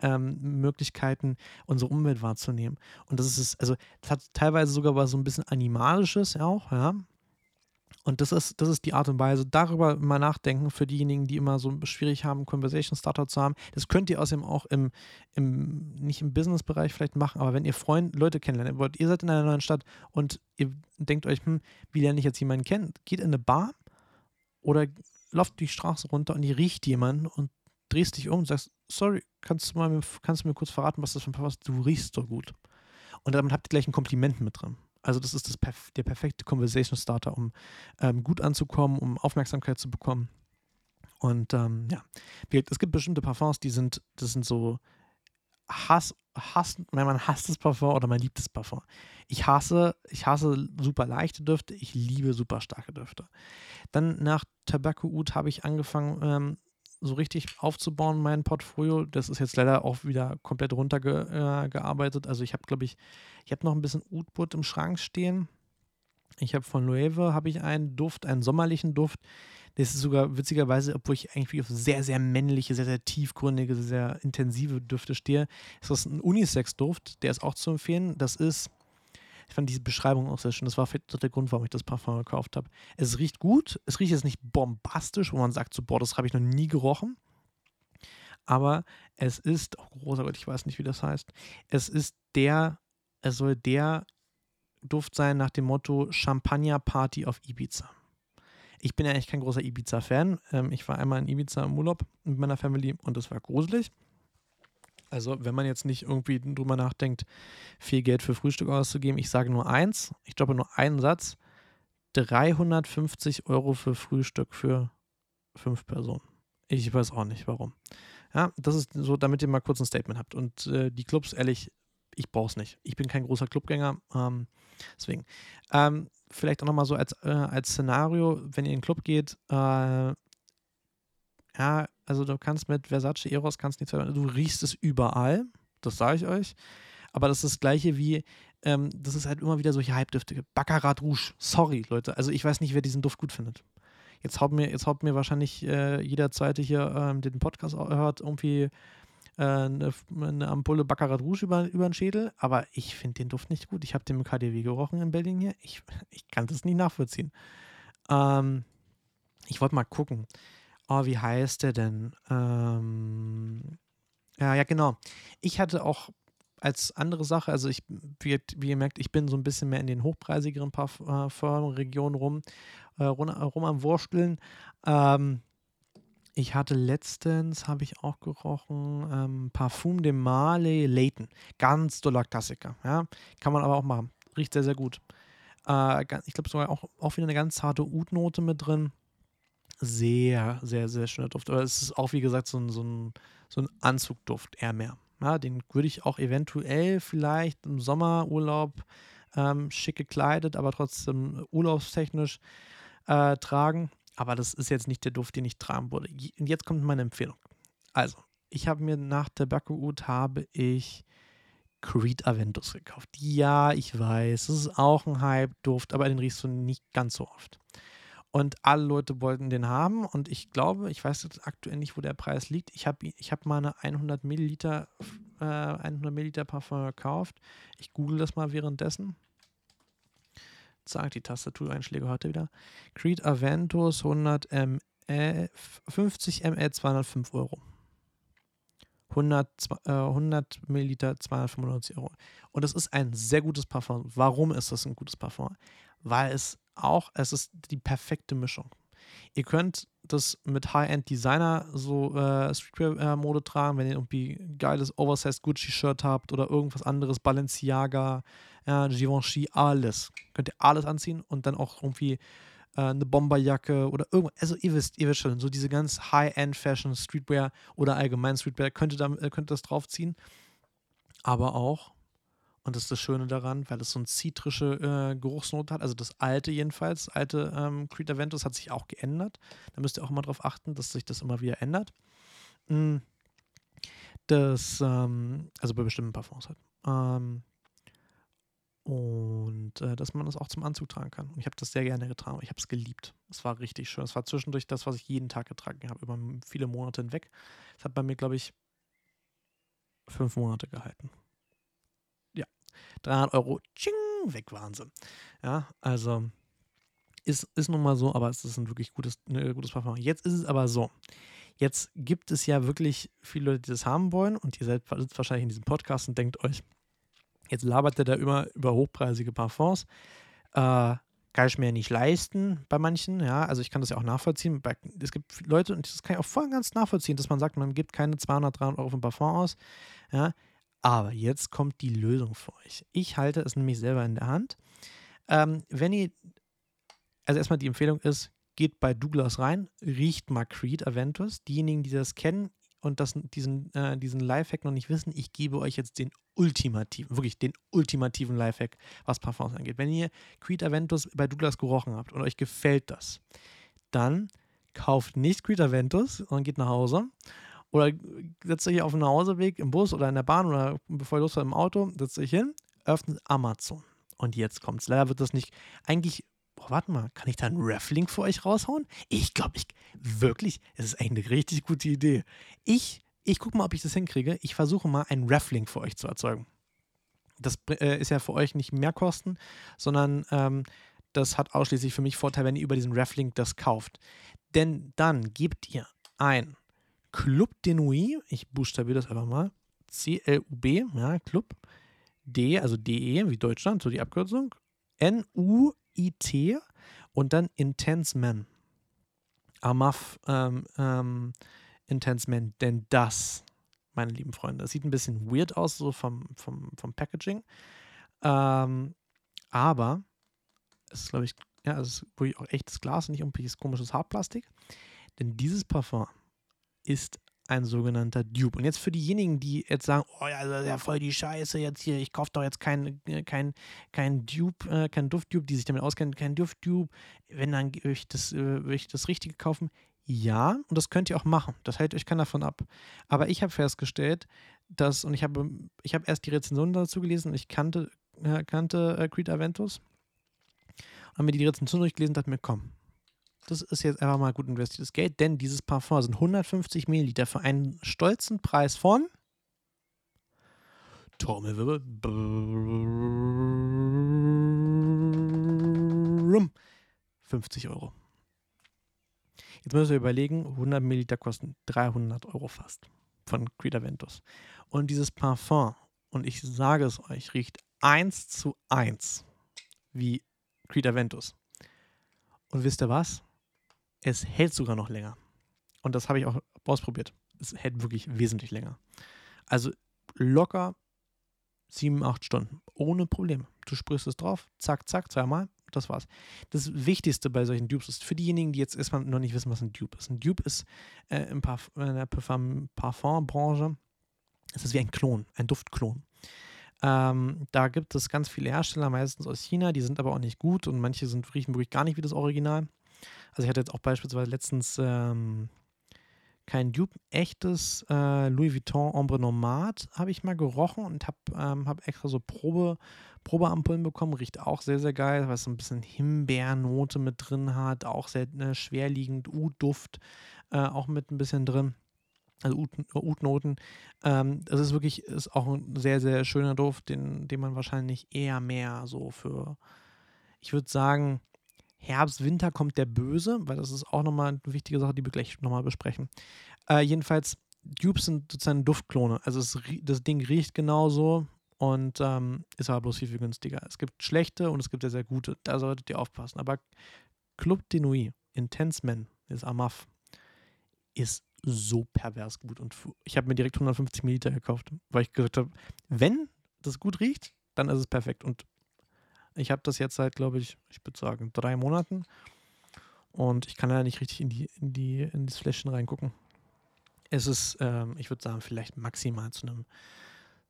ähm, Möglichkeiten, unsere Umwelt wahrzunehmen. Und das ist, also, das hat teilweise sogar was so ein bisschen Animalisches auch, ja. Und das ist, das ist die Art und Weise, darüber mal nachdenken für diejenigen, die immer so schwierig haben, Conversation Starter zu haben. Das könnt ihr außerdem auch im, im nicht im Business-Bereich vielleicht machen, aber wenn ihr Freunde, Leute kennenlernen wollt, ihr seid in einer neuen Stadt und ihr denkt euch, hm, wie lerne ich jetzt jemanden kennen? Geht in eine Bar oder lauft die Straße runter und ihr riecht jemanden und drehst dich um und sagst, sorry, kannst du, mal, kannst du mir kurz verraten, was das für ein Parfum ist? Du riechst so gut. Und damit habt ihr gleich ein Kompliment mit drin. Also das ist das der perfekte Conversation Starter, um ähm, gut anzukommen, um Aufmerksamkeit zu bekommen. Und ähm, ja, es gibt bestimmte Parfums, die sind, das sind so Hass, Hass, wenn man hasst das Parfum oder man liebt das Parfum. Ich hasse, ich hasse super leichte Düfte, ich liebe super starke Düfte. Dann nach Tobacco Oud habe ich angefangen, ähm, so richtig aufzubauen, mein Portfolio. Das ist jetzt leider auch wieder komplett runtergearbeitet. Äh, also ich habe, glaube ich, ich habe noch ein bisschen Oudwood im Schrank stehen. Ich habe von Loewe habe ich einen Duft, einen sommerlichen Duft. Das ist sogar witzigerweise, obwohl ich eigentlich auf sehr, sehr männliche, sehr, sehr tiefgründige, sehr intensive Düfte stehe, ist das ein Unisex-Duft. Der ist auch zu empfehlen. Das ist ich fand diese Beschreibung auch sehr schön. Das war der Grund, warum ich das Parfum gekauft habe. Es riecht gut. Es riecht jetzt nicht bombastisch, wo man sagt, so, boah, das habe ich noch nie gerochen. Aber es ist, oh großer Gott, ich weiß nicht, wie das heißt. Es ist der, es soll der Duft sein nach dem Motto Champagner Party auf Ibiza. Ich bin ja eigentlich kein großer Ibiza-Fan. Ähm, ich war einmal in Ibiza im Urlaub mit meiner Family und das war gruselig. Also, wenn man jetzt nicht irgendwie drüber nachdenkt, viel Geld für Frühstück auszugeben, ich sage nur eins, ich droppe nur einen Satz: 350 Euro für Frühstück für fünf Personen. Ich weiß auch nicht warum. Ja, das ist so, damit ihr mal kurz ein Statement habt. Und äh, die Clubs, ehrlich, ich brauche es nicht. Ich bin kein großer Clubgänger. Ähm, deswegen. Ähm, vielleicht auch nochmal so als, äh, als Szenario, wenn ihr in den Club geht, äh, ja, also du kannst mit Versace Eros kannst nichts Du riechst es überall, das sage ich euch. Aber das ist das gleiche wie, ähm, das ist halt immer wieder solche Halbdüfte. Baccarat Rouge, sorry Leute. Also ich weiß nicht, wer diesen Duft gut findet. Jetzt haut mir, jetzt haut mir wahrscheinlich äh, jeder Zweite hier, ähm, der den Podcast hört, irgendwie äh, eine, eine, Ampulle Baccarat Rouge über, über den Schädel, aber ich finde den Duft nicht gut. Ich habe den im KDW gerochen in Berlin hier. Ich, ich kann das nicht nachvollziehen. Ähm, ich wollte mal gucken. Oh, wie heißt der denn? Ähm, ja, ja, genau. Ich hatte auch als andere Sache, also ich, wie, wie, ihr merkt, ich bin so ein bisschen mehr in den hochpreisigeren Parfumregionen rum, äh, rum, rum am Wursteln. Ähm, ich hatte letztens, habe ich auch gerochen, ähm, Parfum de Male Leighton. Ganz doller Klassiker. Ja? Kann man aber auch machen. Riecht sehr, sehr gut. Äh, ich glaube sogar auch, auch wieder eine ganz zarte Oud-Note mit drin. Sehr, sehr, sehr schöner Duft. Aber es ist auch, wie gesagt, so ein, so ein, so ein Anzugduft, eher mehr. Ja, den würde ich auch eventuell vielleicht im Sommerurlaub ähm, schick gekleidet, aber trotzdem urlaubstechnisch äh, tragen. Aber das ist jetzt nicht der Duft, den ich tragen würde. Und jetzt kommt meine Empfehlung. Also, ich habe mir nach Tobacco Oud habe ich Creed Aventus gekauft. Ja, ich weiß, es ist auch ein Hype-Duft, aber den riechst du nicht ganz so oft. Und alle Leute wollten den haben und ich glaube, ich weiß jetzt aktuell nicht, wo der Preis liegt. Ich habe ich hab mal eine 100 Milliliter, äh, 100 Milliliter Parfum gekauft. Ich google das mal währenddessen. Zack, die Tastatureinschläge heute wieder. Creed Aventus 100 ml, 50 ml 205 Euro. 100, äh, 100 Milliliter 295 Euro. Und es ist ein sehr gutes Parfum. Warum ist das ein gutes Parfum? Weil es auch, es ist die perfekte Mischung. Ihr könnt das mit High-End-Designer so äh, Streetwear-Mode tragen, wenn ihr irgendwie geiles Oversized Gucci-Shirt habt oder irgendwas anderes, Balenciaga, äh, Givenchy, alles. Könnt ihr alles anziehen und dann auch irgendwie äh, eine Bomberjacke oder irgendwas. Also ihr wisst, ihr wisst schon, so diese ganz High-End-Fashion, Streetwear oder allgemein Streetwear könnt ihr, da, äh, könnt ihr das draufziehen. Aber auch und das ist das Schöne daran, weil es so eine zitrische äh, Geruchsnote hat. Also das alte jedenfalls, das alte ähm, Creed Aventus hat sich auch geändert. Da müsst ihr auch immer darauf achten, dass sich das immer wieder ändert. Mm. Das, ähm, also bei bestimmten Parfums halt. Ähm, und äh, dass man das auch zum Anzug tragen kann. Und ich habe das sehr gerne getragen. Ich habe es geliebt. Es war richtig schön. Es war zwischendurch das, was ich jeden Tag getragen habe, über viele Monate hinweg. Es hat bei mir, glaube ich, fünf Monate gehalten. 300 Euro, tsching, weg waren sie. Ja, also ist, ist nun mal so, aber es ist ein wirklich gutes, ein gutes Parfum. Jetzt ist es aber so. Jetzt gibt es ja wirklich viele Leute, die das haben wollen und ihr seid sitzt wahrscheinlich in diesem Podcast und denkt euch, jetzt labert der da immer über hochpreisige Parfums. Äh, kann ich mir nicht leisten bei manchen, ja, also ich kann das ja auch nachvollziehen. Es gibt Leute, und das kann ich auch voll ganz nachvollziehen, dass man sagt, man gibt keine 200, 300 Euro für ein Parfum aus, ja, aber jetzt kommt die Lösung für euch. Ich halte es nämlich selber in der Hand. Ähm, wenn ihr, also erstmal die Empfehlung ist, geht bei Douglas rein, riecht mal Creed Aventus. Diejenigen, die das kennen und das, diesen, äh, diesen Lifehack noch nicht wissen, ich gebe euch jetzt den ultimativen, wirklich den ultimativen Lifehack, was Parfums angeht. Wenn ihr Creed Aventus bei Douglas gerochen habt und euch gefällt das, dann kauft nicht Creed Aventus, sondern geht nach Hause oder setzt euch auf dem Nachhauseweg im Bus oder in der Bahn oder bevor ihr losfahrt im Auto, setzt euch hin, öffnet Amazon. Und jetzt kommt's. Leider wird das nicht. Eigentlich, boah, warte mal, kann ich da einen Reflink für euch raushauen? Ich glaube, ich wirklich, es ist eigentlich eine richtig gute Idee. Ich, ich gucke mal, ob ich das hinkriege. Ich versuche mal, einen Reflink für euch zu erzeugen. Das äh, ist ja für euch nicht mehr Kosten, sondern ähm, das hat ausschließlich für mich Vorteil, wenn ihr über diesen Reflink das kauft. Denn dann gebt ihr ein Club de Nuit, ich buchstabiere das einfach mal, C-L-U-B, ja, Club, D, also D-E, wie Deutschland, so die Abkürzung, N-U-I-T und dann Intense Man. Amaf ähm, ähm, Intense Man, denn das, meine lieben Freunde, das sieht ein bisschen weird aus, so vom, vom, vom Packaging, ähm, aber es ist, glaube ich, ja, es ist wirklich auch echtes Glas, nicht irgendwelches komisches Hartplastik, denn dieses Parfum ist ein sogenannter Dupe. Und jetzt für diejenigen, die jetzt sagen, oh ja, das ist ja voll die Scheiße jetzt hier, ich kaufe doch jetzt kein, kein, kein Dupe, äh, kein Duft-Dupe, die sich damit auskennen, kein Duft-Dupe, wenn dann würde ich, das, äh, ich das Richtige kaufen. Ja, und das könnt ihr auch machen. Das hält euch keiner davon ab. Aber ich habe festgestellt, dass, und ich habe, ich habe erst die Rezension dazu gelesen und ich kannte, äh, kannte äh, Creed Aventus und habe mir die Rezension durchgelesen und dachte mir, komm, das ist jetzt einfach mal gut investiertes Geld, denn dieses Parfum sind 150 Milliliter für einen stolzen Preis von Trommelwirbel. Brrrrum. 50 Euro. Jetzt müssen wir überlegen, 100 Milliliter kosten 300 Euro fast von Creed Aventus. Und dieses Parfum, und ich sage es euch, riecht eins zu eins wie Creed Aventus. Und wisst ihr was? Es hält sogar noch länger. Und das habe ich auch ausprobiert. Es hält wirklich wesentlich länger. Also locker sieben, acht Stunden. Ohne Probleme. Du sprichst es drauf, zack, zack, zweimal, das war's. Das Wichtigste bei solchen Dupes ist für diejenigen, die jetzt erstmal noch nicht wissen, was ein Dupe ist. Ein Dupe ist äh, in, Parf in der Parfumbranche, es ist wie ein Klon, ein Duftklon. Ähm, da gibt es ganz viele Hersteller, meistens aus China, die sind aber auch nicht gut und manche sind, riechen wirklich gar nicht wie das Original. Also ich hatte jetzt auch beispielsweise letztens ähm, kein Dupe, echtes äh, Louis Vuitton Ombre Nomad habe ich mal gerochen und habe ähm, hab extra so Probe, Probeampullen bekommen. Riecht auch sehr, sehr geil, weil es so ein bisschen Himbeernote mit drin hat, auch sehr äh, schwerliegend, Ud-Duft äh, auch mit ein bisschen drin also Ut-Noten. Ähm, das ist wirklich, ist auch ein sehr, sehr schöner Duft, den, den man wahrscheinlich eher mehr so für, ich würde sagen, Herbst, Winter kommt der Böse, weil das ist auch nochmal eine wichtige Sache, die wir gleich nochmal besprechen. Äh, jedenfalls, Dupes sind sozusagen Duftklone. Also es, das Ding riecht genauso und ähm, ist aber bloß viel, viel günstiger. Es gibt schlechte und es gibt sehr, sehr gute. Da solltet ihr aufpassen. Aber Club de Nuit, Intense Men, ist Amaf, ist so pervers gut. Und ich habe mir direkt 150 Milliliter gekauft, weil ich gesagt habe, wenn das gut riecht, dann ist es perfekt. Und ich habe das jetzt seit, glaube ich, ich würde sagen, drei Monaten. Und ich kann leider nicht richtig in die, in die, in das Fläschchen reingucken. Es ist, ähm, ich würde sagen, vielleicht maximal zu einem,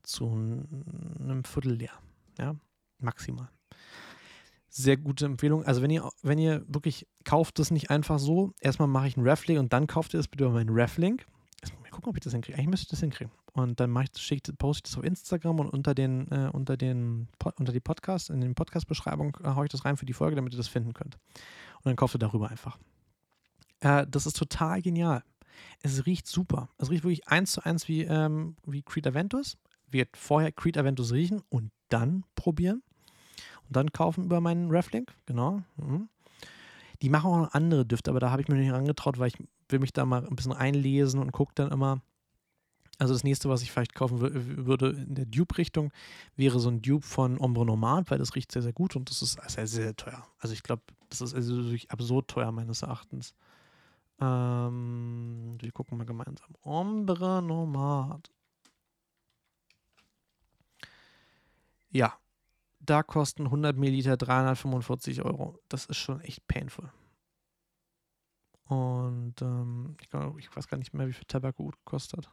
zu einem Viertel leer. Ja, maximal sehr gute Empfehlung. Also wenn ihr, wenn ihr wirklich kauft das nicht einfach so, erstmal mache ich einen Reflink und dann kauft ihr das bitte über meinen Reflink. Gucken, ob ich das hinkriege. Eigentlich müsste ich das hinkriegen. Und dann ich, schick, poste ich das auf Instagram und unter den, äh, unter den, unter die Podcast, in den Podcast-Beschreibung äh, haue ich das rein für die Folge, damit ihr das finden könnt. Und dann kauft ihr darüber einfach. Äh, das ist total genial. Es riecht super. Es riecht wirklich eins zu eins wie, ähm, wie Creed Aventus. Wird vorher Creed Aventus riechen und dann probieren und dann kaufen über meinen Reflink, genau. Mhm. Die machen auch noch andere Düfte, aber da habe ich mir nicht herangetraut, weil ich will mich da mal ein bisschen einlesen und gucke dann immer. Also das nächste, was ich vielleicht kaufen würde in der Dupe-Richtung, wäre so ein Dupe von Ombre Nomad, weil das riecht sehr, sehr gut und das ist sehr, sehr teuer. Also ich glaube, das ist also absurd teuer meines Erachtens. Ähm, wir gucken mal gemeinsam. Ombre Nomad. Ja, da kosten 100 Milliliter 345 Euro. Das ist schon echt painful. Und ähm, ich, glaub, ich, weiß gar nicht mehr, wie viel Tabak Oud gekostet hat.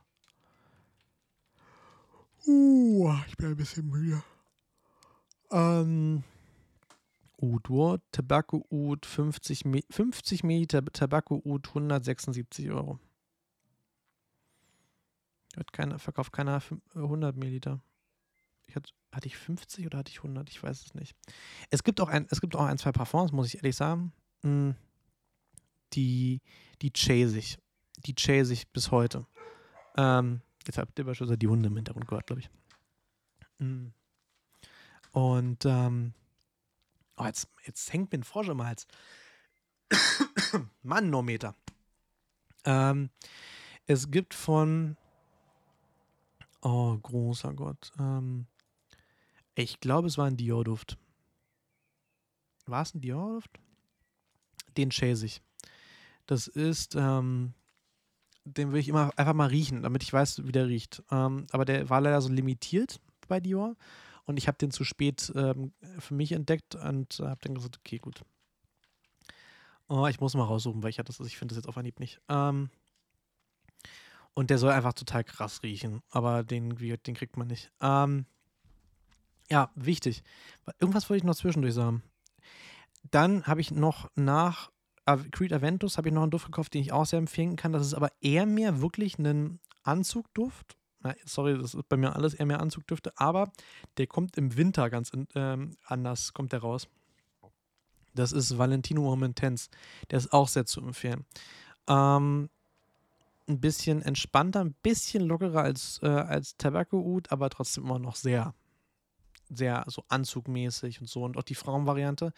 Uh, ich bin ein bisschen müde. Ähm, Oud, Tobacco Oud, 50, 50 Milliliter Tobacco Oud, 176 Euro. Hat keiner, verkauft keiner 100 Milliliter. Ich hatte, hatte ich 50 oder hatte ich 100? Ich weiß es nicht. Es gibt auch ein, es gibt auch ein, zwei Parfums, muss ich ehrlich sagen. Hm, die, die chase ich. Die chase ich bis heute. Ähm, jetzt habt ihr beispielsweise die Hunde im Hintergrund gehört, glaube ich. Hm. Und ähm, oh, jetzt, jetzt hängt mir ein Frosch im Hals. Manometer. Ähm, es gibt von Oh, großer Gott. Ähm, ich glaube, es war ein Dior-Duft. War es ein Dior-Duft? Den chase ich. Das ist, ähm, den will ich immer einfach mal riechen, damit ich weiß, wie der riecht. Ähm, aber der war leider so limitiert bei Dior und ich habe den zu spät ähm, für mich entdeckt und habe dann gesagt, okay, gut. Oh, ich muss mal raussuchen, welcher das ist. Ich finde das jetzt auf Anhieb nicht. Ähm, und der soll einfach total krass riechen, aber den, den kriegt man nicht. Ähm, ja, wichtig. Irgendwas wollte ich noch zwischendurch sagen. Dann habe ich noch nach Creed Aventus habe ich noch einen Duft gekauft, den ich auch sehr empfehlen kann. Das ist aber eher mehr wirklich ein Anzugduft. Na, sorry, das ist bei mir alles eher mehr Anzugdüfte, aber der kommt im Winter ganz ähm, anders, kommt der raus. Das ist Valentino Momentense. Der ist auch sehr zu empfehlen. Ähm, ein bisschen entspannter, ein bisschen lockerer als, äh, als Tobacco aber trotzdem immer noch sehr, sehr so anzugmäßig und so. Und auch die Frauenvariante.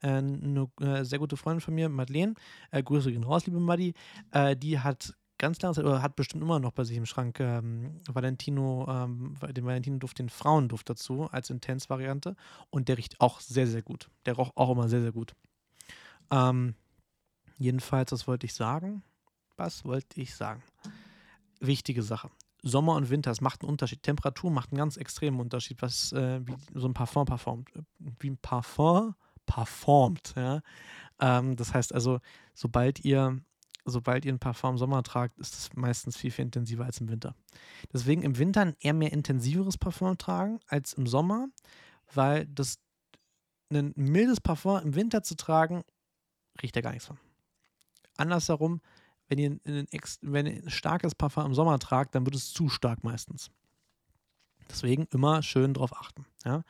Äh, eine äh, sehr gute Freundin von mir, Madeleine, äh, Grüße gehen raus, liebe Madi, äh, die hat ganz lange Zeit, oder hat bestimmt immer noch bei sich im Schrank ähm, Valentino, ähm, den Valentino-Duft, den Frauenduft dazu als Intense-Variante. Und der riecht auch sehr, sehr gut. Der roch auch immer sehr, sehr gut. Ähm, jedenfalls, was wollte ich sagen? Was wollte ich sagen? Wichtige Sache. Sommer und Winter, es macht einen Unterschied. Temperatur macht einen ganz extremen Unterschied, was äh, wie so ein Parfum performt. Wie ein Parfum performt. Ja? Ähm, das heißt also, sobald ihr, sobald ihr ein Parfum im Sommer tragt, ist es meistens viel, viel intensiver als im Winter. Deswegen im Winter ein eher mehr intensiveres Parfum tragen als im Sommer, weil das ein mildes Parfum im Winter zu tragen, riecht ja gar nichts von. Andersherum, wenn ihr ein, wenn ihr ein starkes Parfum im Sommer tragt, dann wird es zu stark meistens. Deswegen immer schön drauf achten. Ja,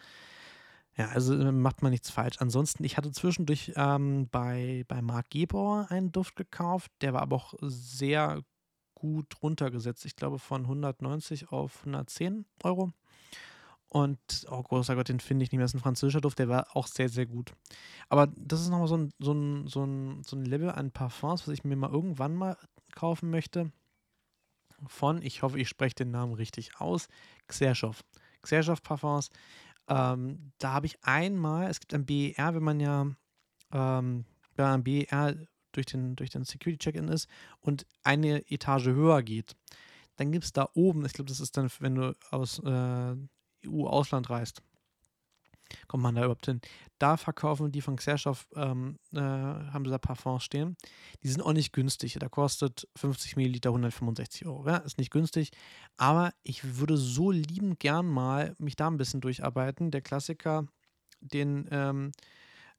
ja also äh, macht man nichts falsch. Ansonsten, ich hatte zwischendurch ähm, bei, bei Marc Gebauer einen Duft gekauft, der war aber auch sehr gut runtergesetzt. Ich glaube von 190 auf 110 Euro. Und, oh großer Gott, den finde ich nicht mehr. Das ist ein französischer Duft, der war auch sehr, sehr gut. Aber das ist nochmal so ein, so, ein, so, ein, so ein Level an Parfums, was ich mir mal irgendwann mal kaufen möchte. Von, ich hoffe, ich spreche den Namen richtig aus, Xerchow. Xerchow Parfums. Ähm, da habe ich einmal, es gibt ein BER, wenn man ja ähm, wenn BER durch den, durch den Security-Check-In ist und eine Etage höher geht, dann gibt es da oben, ich glaube, das ist dann, wenn du aus äh, EU-Ausland reist, kommt man da überhaupt hin. Da verkaufen die von Xerchow, ähm, äh, haben sie da Parfums stehen. Die sind auch nicht günstig. Da kostet 50 Milliliter 165 Euro. Ja, ist nicht günstig. Aber ich würde so liebend gern mal mich da ein bisschen durcharbeiten. Der Klassiker, den, ähm,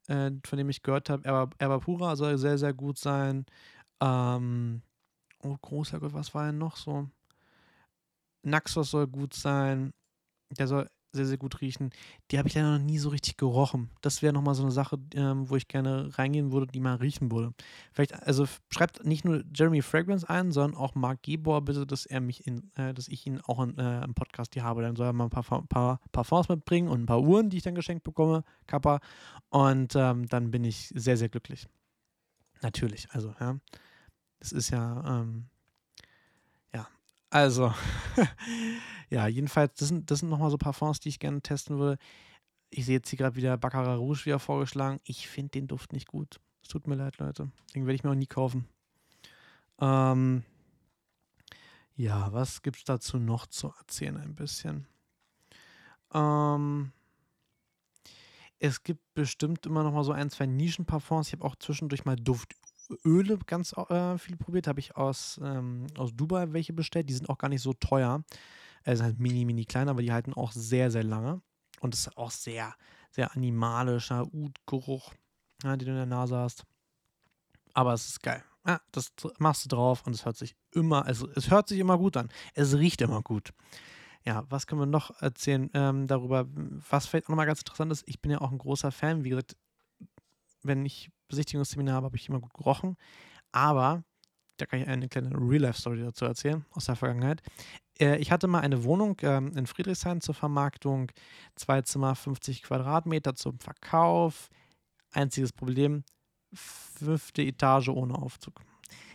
äh, von dem ich gehört habe, Erba Pura soll sehr, sehr gut sein. Ähm, oh, großer Gott, was war denn noch so? Naxos soll gut sein der soll sehr, sehr gut riechen. Die habe ich leider noch nie so richtig gerochen. Das wäre nochmal so eine Sache, ähm, wo ich gerne reingehen würde, die mal riechen würde. Vielleicht, also schreibt nicht nur Jeremy Fragrance ein, sondern auch Mark Gebor bitte, dass er mich in, äh, dass ich ihn auch in, äh, im Podcast hier habe. Dann soll er mal ein paar, paar Parfums mitbringen und ein paar Uhren, die ich dann geschenkt bekomme, Kappa. Und ähm, dann bin ich sehr, sehr glücklich. Natürlich, also, ja. Das ist ja, ähm, also, ja, jedenfalls, das sind, das sind nochmal so Parfums, die ich gerne testen würde. Ich sehe jetzt hier gerade wieder Baccarat Rouge wieder vorgeschlagen. Ich finde den Duft nicht gut. Es tut mir leid, Leute. Den werde ich mir auch nie kaufen. Ähm, ja, was gibt es dazu noch zu erzählen ein bisschen? Ähm, es gibt bestimmt immer noch mal so ein, zwei Nischenparfums. Ich habe auch zwischendurch mal Duft Öle ganz äh, viel probiert. Habe ich aus, ähm, aus Dubai welche bestellt. Die sind auch gar nicht so teuer. Äh, sind halt mini, mini klein, aber die halten auch sehr, sehr lange. Und es ist auch sehr, sehr animalischer Ud-Geruch, ja, den du in der Nase hast. Aber es ist geil. Ja, das machst du drauf und es hört sich immer, also es hört sich immer gut an. Es riecht immer gut. Ja, was können wir noch erzählen ähm, darüber? Was vielleicht auch nochmal ganz interessant ist, ich bin ja auch ein großer Fan, wie gesagt, wenn ich Besichtigungstermine habe, habe ich immer gut gerochen. Aber da kann ich eine kleine Real-Life-Story dazu erzählen aus der Vergangenheit. Äh, ich hatte mal eine Wohnung ähm, in Friedrichshain zur Vermarktung, zwei Zimmer, 50 Quadratmeter zum Verkauf. Einziges Problem, fünfte Etage ohne Aufzug.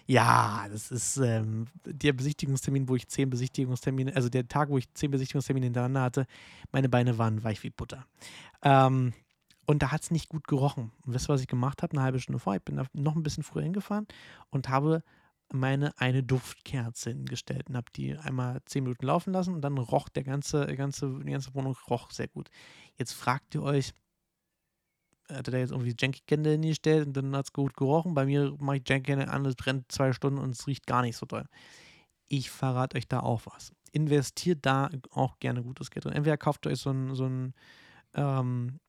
Ja, das ist ähm, der Besichtigungstermin, wo ich zehn Besichtigungstermine, also der Tag, wo ich zehn Besichtigungstermine hintereinander hatte, meine Beine waren weich wie Butter. Ähm, und da hat es nicht gut gerochen. Und wisst ihr, was ich gemacht habe? Eine halbe Stunde vor. Ich bin noch ein bisschen früher hingefahren und habe meine eine Duftkerze hingestellt und habe die einmal zehn Minuten laufen lassen und dann roch der ganze, ganze, die ganze Wohnung roch sehr gut. Jetzt fragt ihr euch, hat er da jetzt irgendwie Janky Candle hingestellt und dann hat es gut gerochen. Bei mir mache ich Janky Candle an, es brennt zwei Stunden und es riecht gar nicht so toll. Ich verrate euch da auch was. Investiert da auch gerne gutes Geld drin. Entweder kauft euch so ein, so ein ähm,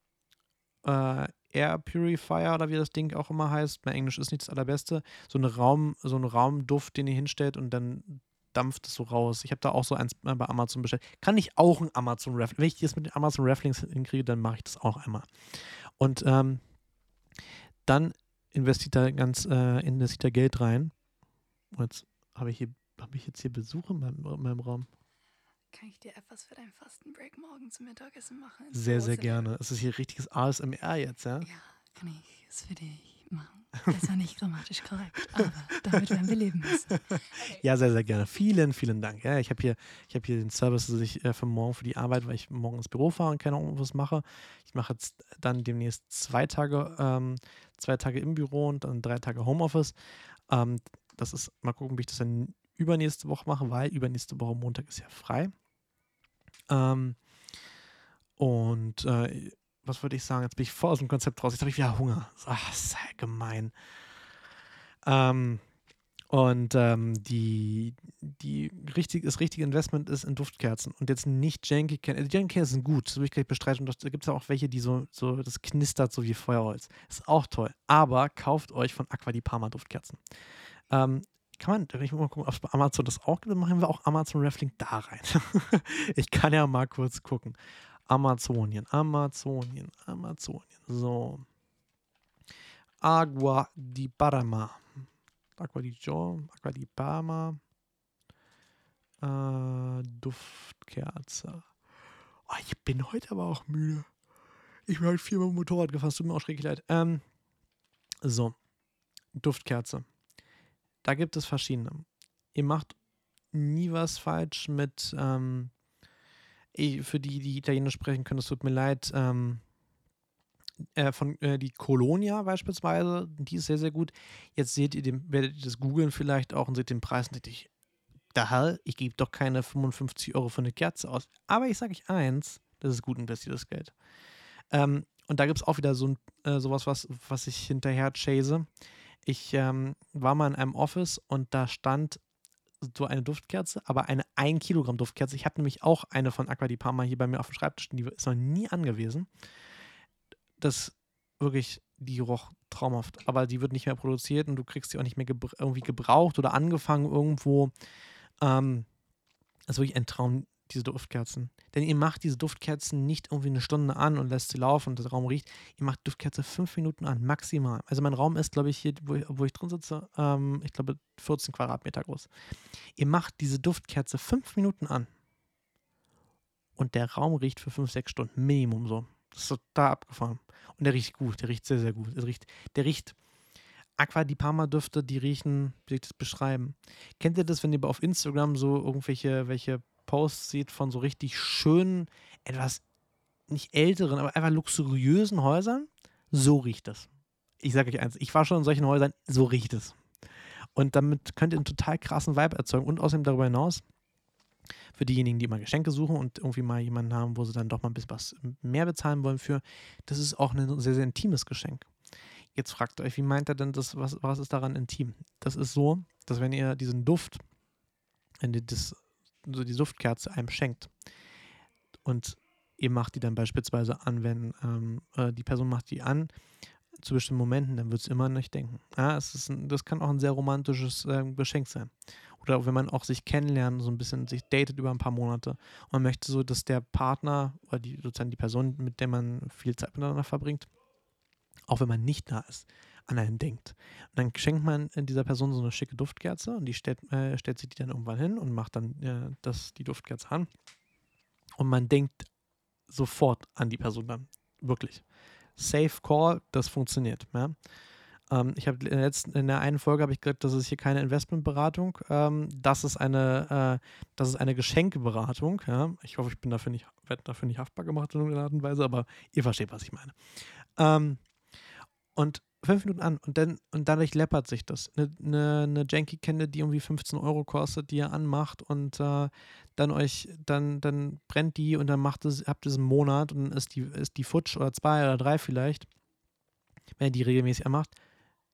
äh, Air Purifier oder wie das Ding auch immer heißt. Mein Englisch ist nicht das allerbeste. So, eine Raum, so ein Raumduft, den ihr hinstellt und dann dampft es so raus. Ich habe da auch so eins bei Amazon bestellt. Kann ich auch ein Amazon Raffling. Wenn ich das mit den Amazon Rafflings hinkriege, dann mache ich das auch einmal. Und ähm, dann investiert da ganz, äh, investiert da Geld rein. Und jetzt habe ich hier habe ich jetzt hier Besuch in meinem, in meinem Raum? Kann ich dir etwas für deinen Fastenbreak morgen zum Mittagessen machen? Sehr, sehr gerne. Es ist hier richtiges ASMR jetzt, ja? Ja, kann ich es für dich machen. Das war nicht grammatisch korrekt, aber damit werden wir leben müssen. Ja, sehr, sehr gerne. Vielen, vielen Dank. Ja, ich habe hier, hab hier den Service, dass ich äh, für morgen für die Arbeit, weil ich morgen ins Büro fahre und keine Ahnung, was mache. Ich mache jetzt dann demnächst zwei Tage, ähm, zwei Tage im Büro und dann drei Tage Homeoffice. Ähm, das ist, mal gucken, wie ich das dann übernächste Woche mache, weil übernächste Woche Montag ist ja frei. Ähm, und äh, was würde ich sagen? Jetzt bin ich voll aus dem Konzept raus. Jetzt habe ich wieder Hunger. Ach, sei gemein. Ähm, und ähm, die, die richtig, das richtige Investment ist in Duftkerzen und jetzt nicht Janky Candles. Die Janky Candles sind gut, das will ich gleich bestreiten. Und da gibt es ja auch welche, die so, so, das knistert so wie Feuerholz. Ist auch toll. Aber kauft euch von Aqua di Parma Duftkerzen. Ähm, kann man, ich muss mal gucken, ob Amazon das auch gibt, machen wir auch Amazon Raffling da rein. ich kann ja mal kurz gucken. Amazonien, Amazonien, Amazonien. So. Agua di Parma. Aqua di Jo, Aqua di Parma. Äh, Duftkerze. Oh, ich bin heute aber auch müde. Ich bin heute viermal Motorrad gefahren, tut mir auch schrecklich leid. Ähm, so. Duftkerze. Da gibt es verschiedene. Ihr macht nie was falsch mit, ähm, für die, die Italienisch sprechen können, es tut mir leid, ähm, äh, von äh, die Colonia beispielsweise, die ist sehr, sehr gut. Jetzt seht ihr, den, werdet ihr das googeln vielleicht auch und seht den Preis und denkt ich, da Hell, ich gebe doch keine 55 Euro für eine Kerze aus. Aber ich sage euch eins, das ist gut investiertes Geld. Ähm, und da gibt es auch wieder so ein, äh, sowas, was, was ich hinterher chase. Ich ähm, war mal in einem Office und da stand so eine Duftkerze, aber eine 1 Kilogramm Duftkerze. Ich habe nämlich auch eine von Aqua di Parma hier bei mir auf dem Schreibtisch, die ist noch nie angewiesen. Das wirklich, die roch traumhaft, aber die wird nicht mehr produziert und du kriegst die auch nicht mehr gebra irgendwie gebraucht oder angefangen irgendwo. Ähm, das ist wirklich ein Traum, diese Duftkerzen. Denn ihr macht diese Duftkerzen nicht irgendwie eine Stunde an und lässt sie laufen und der Raum riecht. Ihr macht Duftkerze fünf Minuten an, maximal. Also mein Raum ist, glaube ich, hier, wo ich, wo ich drin sitze, ähm, ich glaube 14 Quadratmeter groß. Ihr macht diese Duftkerze fünf Minuten an und der Raum riecht für fünf, sechs Stunden Minimum so. Das ist total abgefahren. Und der riecht gut, der riecht sehr, sehr gut. Der riecht, der riecht Aqua di Parma Düfte, die riechen, wie ich das beschreiben. Kennt ihr das, wenn ihr auf Instagram so irgendwelche welche Posts sieht von so richtig schönen, etwas nicht älteren, aber einfach luxuriösen Häusern, so riecht es. Ich sage euch eins, ich war schon in solchen Häusern, so riecht es. Und damit könnt ihr einen total krassen Vibe erzeugen. Und außerdem darüber hinaus, für diejenigen, die mal Geschenke suchen und irgendwie mal jemanden haben, wo sie dann doch mal ein bisschen was mehr bezahlen wollen für, das ist auch ein sehr, sehr intimes Geschenk. Jetzt fragt euch, wie meint er denn das, was, was ist daran intim? Das ist so, dass wenn ihr diesen Duft, wenn ihr das so die Duftkerze einem schenkt. Und ihr macht die dann beispielsweise an, wenn ähm, äh, die Person macht die an zu bestimmten Momenten, dann wird es immer nicht denken. Ja, es ist ein, das kann auch ein sehr romantisches äh, Geschenk sein. Oder wenn man auch sich kennenlernt, so ein bisschen sich datet über ein paar Monate und man möchte so, dass der Partner oder die, sozusagen die Person, mit der man viel Zeit miteinander verbringt, auch wenn man nicht da ist, an einen denkt. Und dann schenkt man dieser Person so eine schicke Duftkerze und die stellt, äh, stellt sich die dann irgendwann hin und macht dann äh, das, die Duftkerze an. Und man denkt sofort an die Person dann. Wirklich. Safe Call, das funktioniert. Ja? Ähm, ich habe in, in der einen Folge habe ich gesagt, das ist hier keine Investmentberatung, ähm, das ist eine, äh, das ist eine Geschenkeberatung. Ja? Ich hoffe, ich bin dafür nicht, werde dafür nicht haftbar gemacht in irgendeiner Art und Weise, aber ihr versteht, was ich meine. Ähm, und fünf Minuten an und dann und dadurch läppert sich das. Eine, eine, eine Janky Candle, die irgendwie 15 Euro kostet, die ihr anmacht und äh, dann euch, dann, dann brennt die und dann macht es, habt ihr es einen Monat und dann ist die, ist die futsch oder zwei oder drei vielleicht, wenn ihr die regelmäßig anmacht,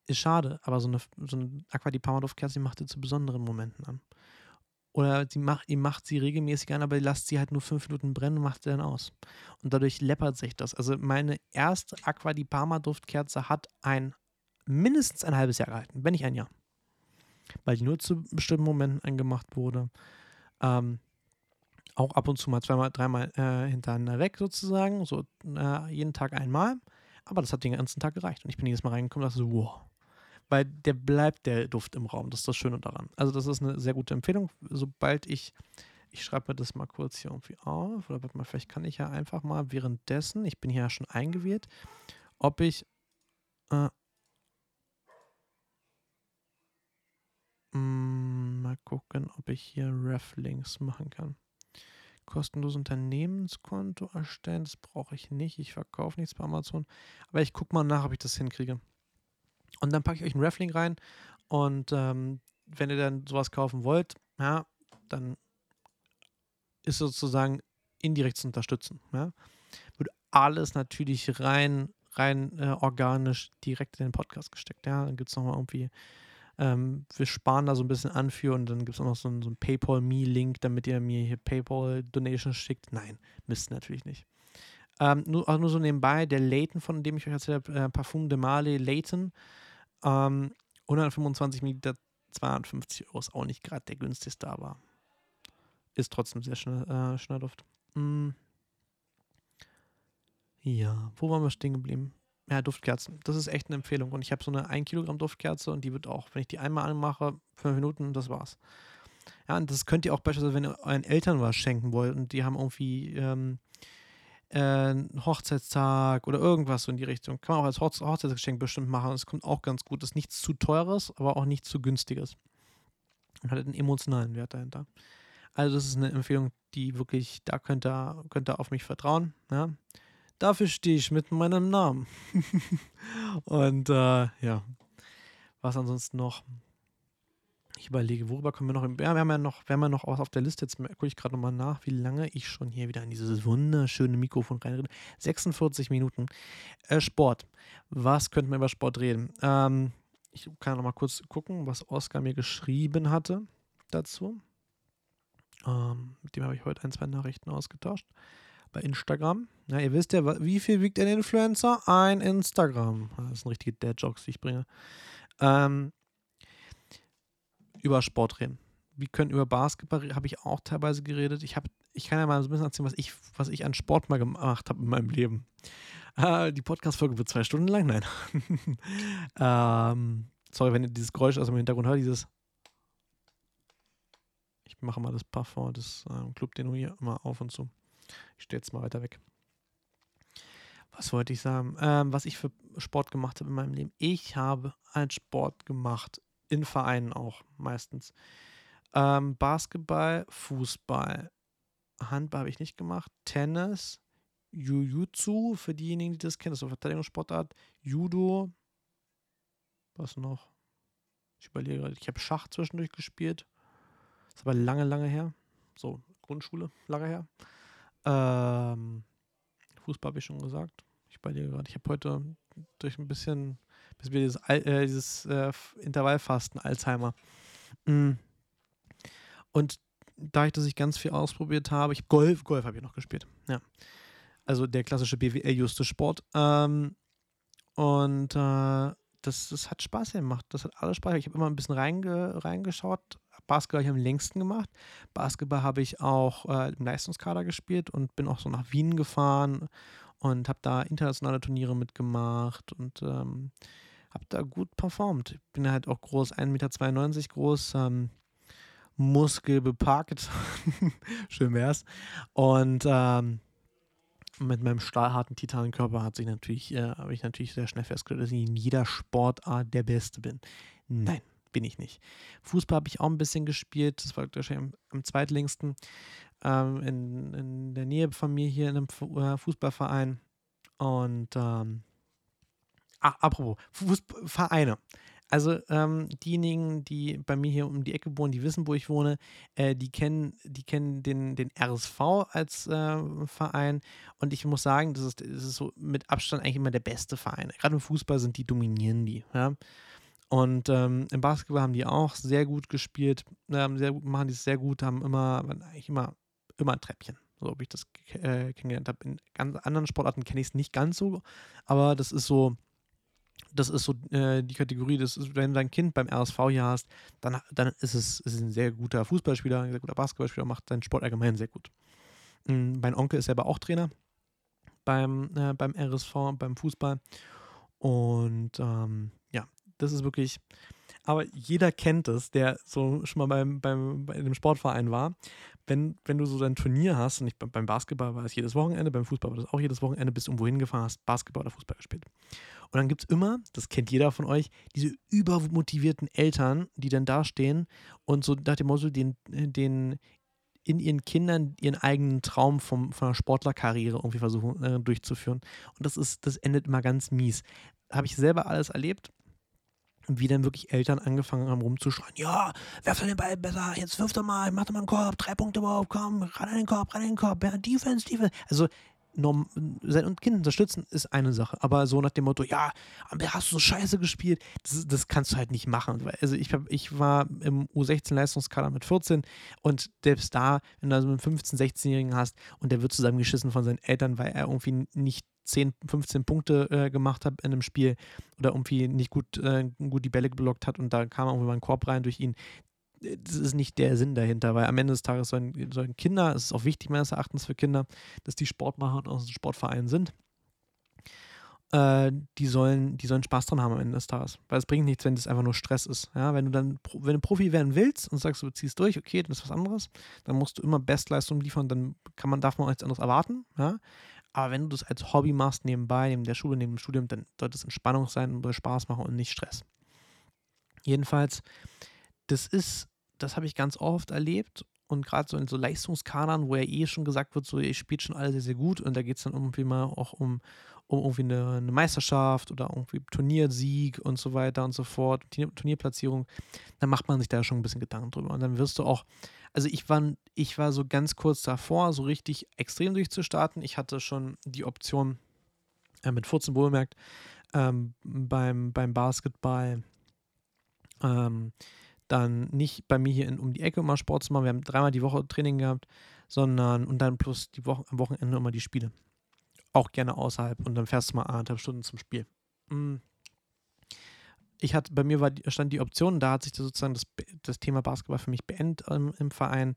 ist schade, aber so eine, so eine Aqua di Parma Duftkerze macht ihr zu besonderen Momenten an. Oder sie macht, ihr macht sie regelmäßig an, aber lasst sie halt nur fünf Minuten brennen und macht sie dann aus. Und dadurch läppert sich das. Also meine erste Aqua di Parma Duftkerze hat ein mindestens ein halbes Jahr gehalten, wenn nicht ein Jahr. Weil die nur zu bestimmten Momenten angemacht wurde. Ähm, auch ab und zu mal zweimal, dreimal äh, hintereinander weg sozusagen. So äh, jeden Tag einmal. Aber das hat den ganzen Tag gereicht. Und ich bin jedes Mal reingekommen und dachte so, wow. Weil der bleibt der Duft im Raum. Das ist das Schöne daran. Also das ist eine sehr gute Empfehlung. Sobald ich, ich schreibe mir das mal kurz hier irgendwie auf, oder warte mal, vielleicht kann ich ja einfach mal währenddessen, ich bin hier ja schon eingewählt, ob ich äh, mm, mal gucken, ob ich hier Reflinks machen kann. Kostenloses Unternehmenskonto erstellen, das brauche ich nicht. Ich verkaufe nichts bei Amazon. Aber ich gucke mal nach, ob ich das hinkriege. Und dann packe ich euch einen Reflink rein. Und ähm, wenn ihr dann sowas kaufen wollt, ja, dann ist sozusagen indirekt zu unterstützen. Ja. Wird alles natürlich rein, rein äh, organisch direkt in den Podcast gesteckt. Ja. Dann gibt es nochmal irgendwie, ähm, wir sparen da so ein bisschen an für und dann gibt es auch noch so einen, so einen PayPal-Me-Link, damit ihr mir hier PayPal-Donations schickt. Nein, Mist natürlich nicht. Ähm, nur, also nur so nebenbei, der Layton, von dem ich euch erzählt habe, äh, Parfum de Male Layton, ähm, 125 Milliliter, 250 Euro ist auch nicht gerade der günstigste, aber ist trotzdem sehr schnell, äh, schneller Duft. Mm. Ja, wo waren wir stehen geblieben? Ja, Duftkerzen. Das ist echt eine Empfehlung. Und ich habe so eine 1 Kilogramm Duftkerze und die wird auch, wenn ich die einmal anmache, 5 Minuten, das war's. Ja, und das könnt ihr auch beispielsweise, wenn ihr euren Eltern was schenken wollt und die haben irgendwie ähm, äh, Hochzeitstag oder irgendwas so in die Richtung. Kann man auch als Hochze Hochzeitsgeschenk bestimmt machen. Es kommt auch ganz gut. Das ist nichts zu teures, aber auch nichts zu günstiges. Und hat einen emotionalen Wert dahinter. Also, das ist eine Empfehlung, die wirklich, da könnt ihr, könnt ihr auf mich vertrauen. Ja. Dafür stehe ich mit meinem Namen. Und äh, ja, was ansonsten noch? Ich überlege, worüber können wir noch. Ja, wir haben ja noch, wir haben ja noch was auf der Liste. Jetzt gucke ich gerade nochmal nach, wie lange ich schon hier wieder in dieses wunderschöne Mikrofon reinrede. 46 Minuten. Äh, Sport. Was könnten wir über Sport reden? Ähm, ich kann nochmal kurz gucken, was Oskar mir geschrieben hatte dazu. Ähm, mit dem habe ich heute ein, zwei Nachrichten ausgetauscht. Bei Instagram. Ja, ihr wisst ja, wie viel wiegt ein Influencer? Ein Instagram. Das sind richtige Dad-Jokes, die ich bringe. Ähm, über Sport reden. Wir können über Basketball, habe ich auch teilweise geredet. Ich, hab, ich kann ja mal so ein bisschen erzählen, was ich, was ich an Sport mal gemacht habe in meinem Leben. Äh, die Podcast-Folge wird zwei Stunden lang, nein. ähm, sorry, wenn ihr dieses Geräusch aus dem Hintergrund hört, dieses. Ich mache mal das Parfum des äh, Club den hier immer auf und zu. Ich stehe jetzt mal weiter weg. Was wollte ich sagen? Ähm, was ich für Sport gemacht habe in meinem Leben. Ich habe einen Sport gemacht in Vereinen auch meistens. Ähm, Basketball, Fußball, Handball habe ich nicht gemacht, Tennis, Jiu-Jitsu, für diejenigen, die das kennen, das ist eine Verteidigungssportart, Judo, was noch? Ich überlege gerade, ich habe Schach zwischendurch gespielt, das ist aber lange, lange her, so Grundschule, lange her. Ähm, Fußball habe ich schon gesagt. Ich überlege gerade, ich habe heute durch ein bisschen bis wir dieses, äh, dieses äh, Intervallfasten, Alzheimer. Mm. Und dadurch, dass ich ganz viel ausprobiert habe, ich Golf, Golf habe ich noch gespielt. Ja. Also der klassische BWL-Juste-Sport. Ähm, und äh, das, das hat Spaß gemacht. Das hat alles Spaß gemacht. Ich habe immer ein bisschen reinge, reingeschaut. Basketball habe ich am längsten gemacht. Basketball habe ich auch äh, im Leistungskader gespielt und bin auch so nach Wien gefahren und habe da internationale Turniere mitgemacht und ähm, habe da gut performt. Ich bin halt auch groß, 1,92 Meter groß, ähm, muskelbepackt. Schön wär's. Und ähm, mit meinem stahlharten Titanenkörper hat sich natürlich, äh, habe ich natürlich sehr schnell festgestellt, dass ich in jeder Sportart der Beste bin. Nein, bin ich nicht. Fußball habe ich auch ein bisschen gespielt. Das war wahrscheinlich am, am zweitlängsten. Ähm, in, in der Nähe von mir hier in einem äh, Fußballverein. Und ähm, ach, apropos, Fußballvereine. Also ähm, diejenigen, die bei mir hier um die Ecke wohnen, die wissen, wo ich wohne, äh, die kennen, die kennen den, den RSV als äh, Verein. Und ich muss sagen, das ist, das ist so mit Abstand eigentlich immer der beste Verein. Gerade im Fußball sind die, dominieren die. Ja? Und ähm, im Basketball haben die auch sehr gut gespielt, ähm, sehr machen die es sehr gut, haben immer, eigentlich immer, immer ein Treppchen so ob ich das äh, kennengelernt habe. In ganz anderen Sportarten kenne ich es nicht ganz so, aber das ist so, das ist so äh, die Kategorie, das ist, wenn du dein Kind beim RSV hier hast, dann, dann ist es ist ein sehr guter Fußballspieler, ein sehr guter Basketballspieler, macht seinen Sport allgemein sehr gut. Mhm, mein Onkel ist selber auch Trainer beim, äh, beim RSV, beim Fußball. Und ähm, ja, das ist wirklich, aber jeder kennt es, der so schon mal beim, beim, bei einem Sportverein war. Wenn, wenn du so dein Turnier hast, und ich, beim Basketball war es jedes Wochenende, beim Fußball war das auch jedes Wochenende, bis du irgendwo hingefahren hast, Basketball oder Fußball gespielt. Und dann gibt es immer, das kennt jeder von euch, diese übermotivierten Eltern, die dann da stehen und so nach dem Motto den, den in ihren Kindern ihren eigenen Traum vom, von einer Sportlerkarriere irgendwie versuchen äh, durchzuführen. Und das ist, das endet immer ganz mies. Habe ich selber alles erlebt wie dann wirklich Eltern angefangen haben rumzuschreien, ja, werf den Ball besser, jetzt wirf doch mal, mach doch mal einen Korb, drei Punkte überhaupt, komm, ran an den Korb, ran an den Korb, ja, Defense, Defense. Also norm, sein Kind unterstützen ist eine Sache, aber so nach dem Motto, ja, hast du so scheiße gespielt, das, das kannst du halt nicht machen. Also ich, ich war im U16-Leistungskader mit 14 und selbst da, wenn du also einen 15-, 16-Jährigen hast und der wird zusammengeschissen von seinen Eltern, weil er irgendwie nicht 10, 15 Punkte äh, gemacht hat in einem Spiel oder irgendwie nicht gut, äh, gut die Bälle geblockt hat und da kam irgendwie mal ein Korb rein durch ihn, das ist nicht der Sinn dahinter, weil am Ende des Tages sollen, sollen Kinder, es ist auch wichtig meines Erachtens für Kinder, dass die Sportmacher und aus Sportvereinen sind. Äh, die, sollen, die sollen Spaß dran haben am Ende des Tages. Weil es bringt nichts, wenn das einfach nur Stress ist. Ja, wenn du dann, wenn du Profi werden willst und sagst, du ziehst durch, okay, das ist was anderes, dann musst du immer Bestleistung liefern, dann kann man, darf man auch nichts anderes erwarten. Ja? Aber wenn du das als Hobby machst, nebenbei, neben der Schule, neben dem Studium, dann sollte es Entspannung sein und Spaß machen und nicht Stress. Jedenfalls das ist, das habe ich ganz oft erlebt und gerade so in so Leistungskadern, wo ja eh schon gesagt wird, so ihr spielt schon alle sehr, sehr gut und da geht es dann irgendwie mal auch um, um irgendwie eine, eine, Meisterschaft oder irgendwie Turniersieg und so weiter und so fort, Turnierplatzierung, dann macht man sich da schon ein bisschen Gedanken drüber und dann wirst du auch, also ich war, ich war so ganz kurz davor, so richtig extrem durchzustarten. Ich hatte schon die Option äh, mit 14 wohlgemerkt ähm, beim, beim Basketball ähm, dann nicht bei mir hier in, um die Ecke immer Sport zu machen. Wir haben dreimal die Woche Training gehabt, sondern und dann plus die Woche, am Wochenende immer die Spiele. Auch gerne außerhalb und dann fährst du mal anderthalb Stunden zum Spiel. Mm. Ich hatte, bei mir war, stand die Option, da hat sich sozusagen das, das Thema Basketball für mich beendet im, im Verein,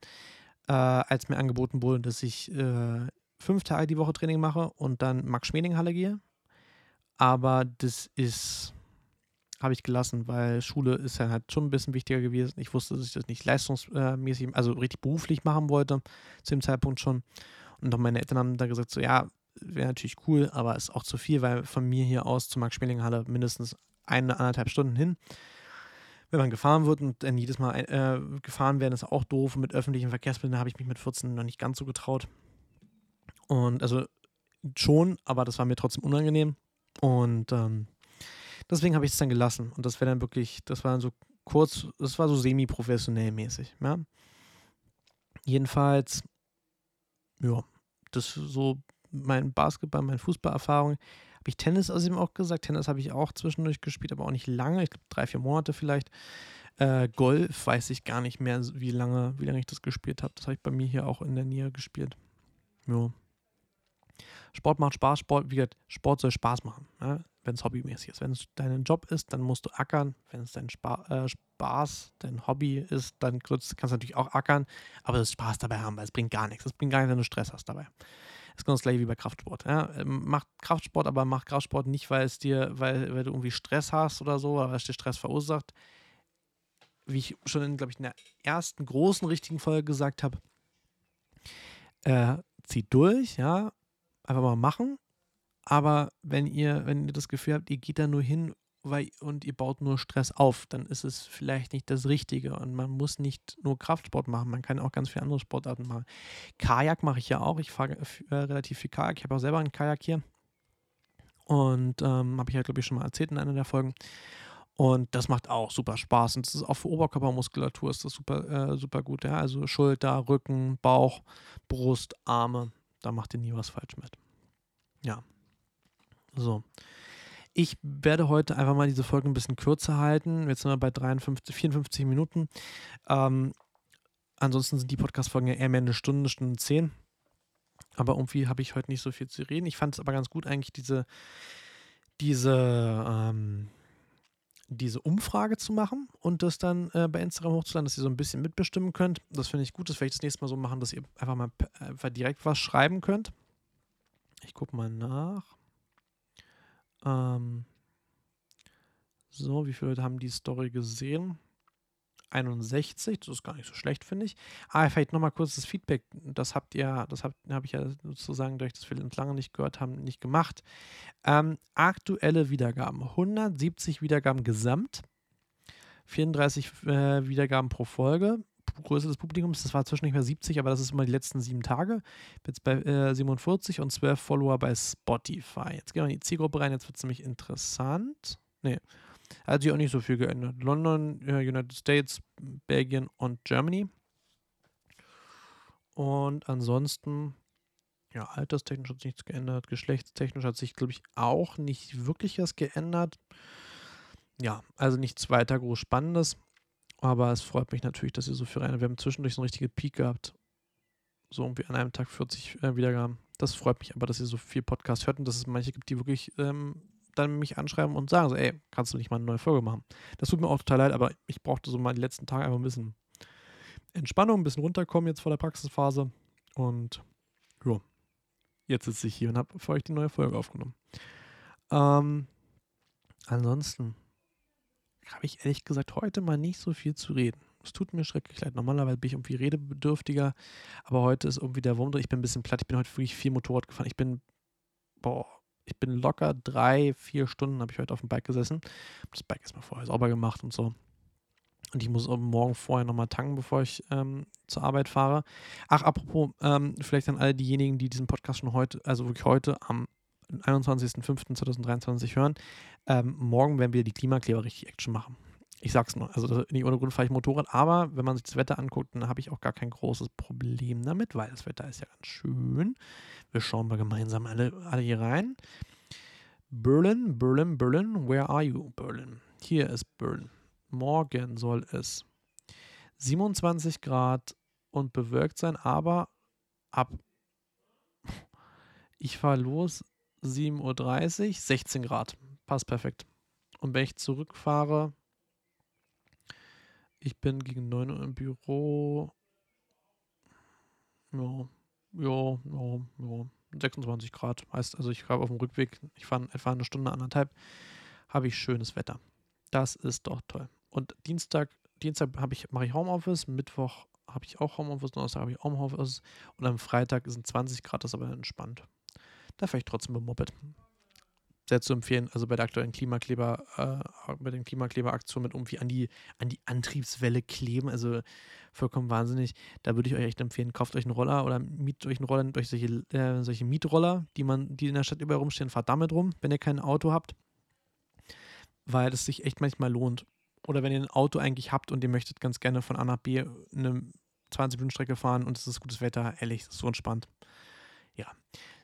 äh, als mir angeboten wurde, dass ich äh, fünf Tage die Woche Training mache und dann Max-Schmeling-Halle gehe. Aber das ist habe ich gelassen, weil Schule ist ja halt schon ein bisschen wichtiger gewesen. Ich wusste, dass ich das nicht leistungsmäßig, also richtig beruflich machen wollte, zu dem Zeitpunkt schon. Und auch meine Eltern haben da gesagt, so ja, wäre natürlich cool, aber ist auch zu viel, weil von mir hier aus zur Max-Schmeling-Halle mindestens eine, anderthalb Stunden hin. Wenn man gefahren wird und dann jedes Mal äh, gefahren werden, ist auch doof. Mit öffentlichen Verkehrsmitteln habe ich mich mit 14 noch nicht ganz so getraut. Und also schon, aber das war mir trotzdem unangenehm. Und ähm, Deswegen habe ich es dann gelassen. Und das wäre dann wirklich, das war dann so kurz, das war so semi-professionell mäßig. Ja? Jedenfalls, ja, das ist so mein Basketball, meine Fußballerfahrung. Habe ich Tennis aus ihm auch gesagt. Tennis habe ich auch zwischendurch gespielt, aber auch nicht lange. Ich glaube, drei, vier Monate vielleicht. Äh, Golf weiß ich gar nicht mehr, wie lange, wie lange ich das gespielt habe. Das habe ich bei mir hier auch in der Nähe gespielt. Ja. Sport macht Spaß, Sport, wie gesagt, Sport soll Spaß machen. Ja? wenn es hobbymäßig ist. Wenn es dein Job ist, dann musst du ackern. Wenn es dein Spa äh, Spaß, dein Hobby ist, dann kannst du natürlich auch ackern, aber das Spaß dabei haben, weil es bringt gar nichts. Es bringt gar nichts, wenn du Stress hast dabei. Ist genau das gleiche wie bei Kraftsport. Ja? Ähm, mach Kraftsport, aber mach Kraftsport nicht, weil es dir, weil, weil du irgendwie Stress hast oder so, oder weil es dir Stress verursacht. Wie ich schon in, glaube ich, in der ersten großen richtigen Folge gesagt habe, äh, zieht durch, ja, einfach mal machen aber wenn ihr, wenn ihr das Gefühl habt, ihr geht da nur hin weil, und ihr baut nur Stress auf, dann ist es vielleicht nicht das Richtige. Und man muss nicht nur Kraftsport machen, man kann auch ganz viele andere Sportarten machen. Kajak mache ich ja auch. Ich fahre äh, relativ viel Kajak. Ich habe auch selber einen Kajak hier. Und ähm, habe ich ja, glaube ich, schon mal erzählt in einer der Folgen. Und das macht auch super Spaß. Und das ist auch für Oberkörpermuskulatur ist das super, äh, super gut. Ja? Also Schulter, Rücken, Bauch, Brust, Arme. Da macht ihr nie was falsch mit. Ja, so. Ich werde heute einfach mal diese Folge ein bisschen kürzer halten. Jetzt sind wir bei 53, 54 Minuten. Ähm, ansonsten sind die Podcast-Folgen ja eher mehr eine Stunde, Stunde zehn. Aber irgendwie habe ich heute nicht so viel zu reden. Ich fand es aber ganz gut, eigentlich diese, diese, ähm, diese Umfrage zu machen und das dann äh, bei Instagram hochzuladen, dass ihr so ein bisschen mitbestimmen könnt. Das finde ich gut. Das werde ich das nächste Mal so machen, dass ihr einfach mal einfach direkt was schreiben könnt. Ich gucke mal nach. Ähm, So, wie viele Leute haben die Story gesehen? 61, das ist gar nicht so schlecht, finde ich. Ah, vielleicht nochmal kurz das Feedback. Das habt ihr, das habe hab ich ja sozusagen, durch das wir uns lange nicht gehört haben, nicht gemacht. Ähm, aktuelle Wiedergaben: 170 Wiedergaben gesamt, 34 äh, Wiedergaben pro Folge. Größe des Publikums, das war zwischendurch mehr 70, aber das ist immer die letzten sieben Tage. Jetzt bei äh, 47 und 12 Follower bei Spotify. Jetzt gehen wir in die Zielgruppe rein, jetzt wird es nämlich interessant. Nee, hat sich auch nicht so viel geändert. London, United States, Belgien und Germany. Und ansonsten, ja, alterstechnisch hat sich nichts geändert. Geschlechtstechnisch hat sich, glaube ich, auch nicht wirklich was geändert. Ja, also nichts weiter groß Spannendes. Aber es freut mich natürlich, dass ihr so viel rein. Wir haben zwischendurch so eine richtige Peak gehabt. So irgendwie an einem Tag 40 äh, Wiedergaben. Das freut mich aber, dass ihr so viel Podcast hört und dass es manche gibt, die wirklich ähm, dann mich anschreiben und sagen so, ey, kannst du nicht mal eine neue Folge machen? Das tut mir auch total leid, aber ich brauchte so mal die letzten Tage einfach ein bisschen Entspannung, ein bisschen runterkommen jetzt vor der Praxisphase. Und ja, jetzt sitze ich hier und habe für euch die neue Folge aufgenommen. Ähm, ansonsten habe ich ehrlich gesagt heute mal nicht so viel zu reden. Es tut mir schrecklich leid. Normalerweise bin ich irgendwie redebedürftiger, aber heute ist irgendwie der Wurm. Ich bin ein bisschen platt. Ich bin heute wirklich viel Motorrad gefahren. Ich bin, boah, ich bin locker drei, vier Stunden habe ich heute auf dem Bike gesessen. Das Bike ist mal vorher sauber gemacht und so. Und ich muss morgen vorher nochmal tanken, bevor ich ähm, zur Arbeit fahre. Ach, apropos, ähm, vielleicht an alle diejenigen, die diesen Podcast schon heute, also wirklich heute am 21.05.2023 hören. Ähm, morgen werden wir die Klimakleber richtig Action machen. Ich sag's nur, also nicht ohne Grund fahre ich Motorrad, aber wenn man sich das Wetter anguckt, dann habe ich auch gar kein großes Problem damit, weil das Wetter ist ja ganz schön. Wir schauen mal gemeinsam alle, alle hier rein. Berlin, Berlin, Berlin, where are you, Berlin? Hier ist Berlin. Morgen soll es 27 Grad und bewölkt sein, aber ab ich fahre los 7.30 Uhr, 16 Grad. Passt perfekt. Und wenn ich zurückfahre, ich bin gegen 9 Uhr im Büro. Ja, ja, ja, ja. 26 Grad. Heißt also, ich fahre auf dem Rückweg, ich fahre etwa eine Stunde, anderthalb, habe ich schönes Wetter. Das ist doch toll. Und Dienstag, Dienstag ich, mache ich Homeoffice, Mittwoch habe ich auch Homeoffice, Donnerstag habe ich Homeoffice und am Freitag sind 20 Grad, das ist aber entspannt. Da fahre ich trotzdem mit Moped sehr zu empfehlen. Also bei der aktuellen Klimakleber, äh, bei den Klimakleberaktionen mit irgendwie an die, an die Antriebswelle kleben. Also vollkommen wahnsinnig. Da würde ich euch echt empfehlen, kauft euch einen Roller oder mietet euch einen Roller, nehmt solche, äh, solche Mietroller, die man, die in der Stadt überall rumstehen, fahrt damit rum, wenn ihr kein Auto habt. Weil es sich echt manchmal lohnt. Oder wenn ihr ein Auto eigentlich habt und ihr möchtet ganz gerne von A nach B eine 20 Minuten Strecke fahren und es ist gutes Wetter, ehrlich, das ist so entspannt. Ja.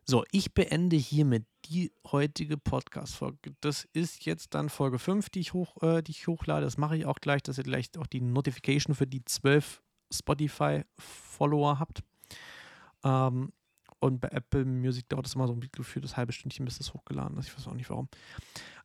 So, ich beende hiermit die heutige Podcast-Folge. Das ist jetzt dann Folge 5, die ich, hoch, äh, die ich hochlade. Das mache ich auch gleich, dass ihr gleich auch die Notification für die 12 Spotify-Follower habt. Ähm, und bei Apple Music dauert es immer so ein Gefühl, das halbe Stündchen, bis das hochgeladen ist. Ich weiß auch nicht warum.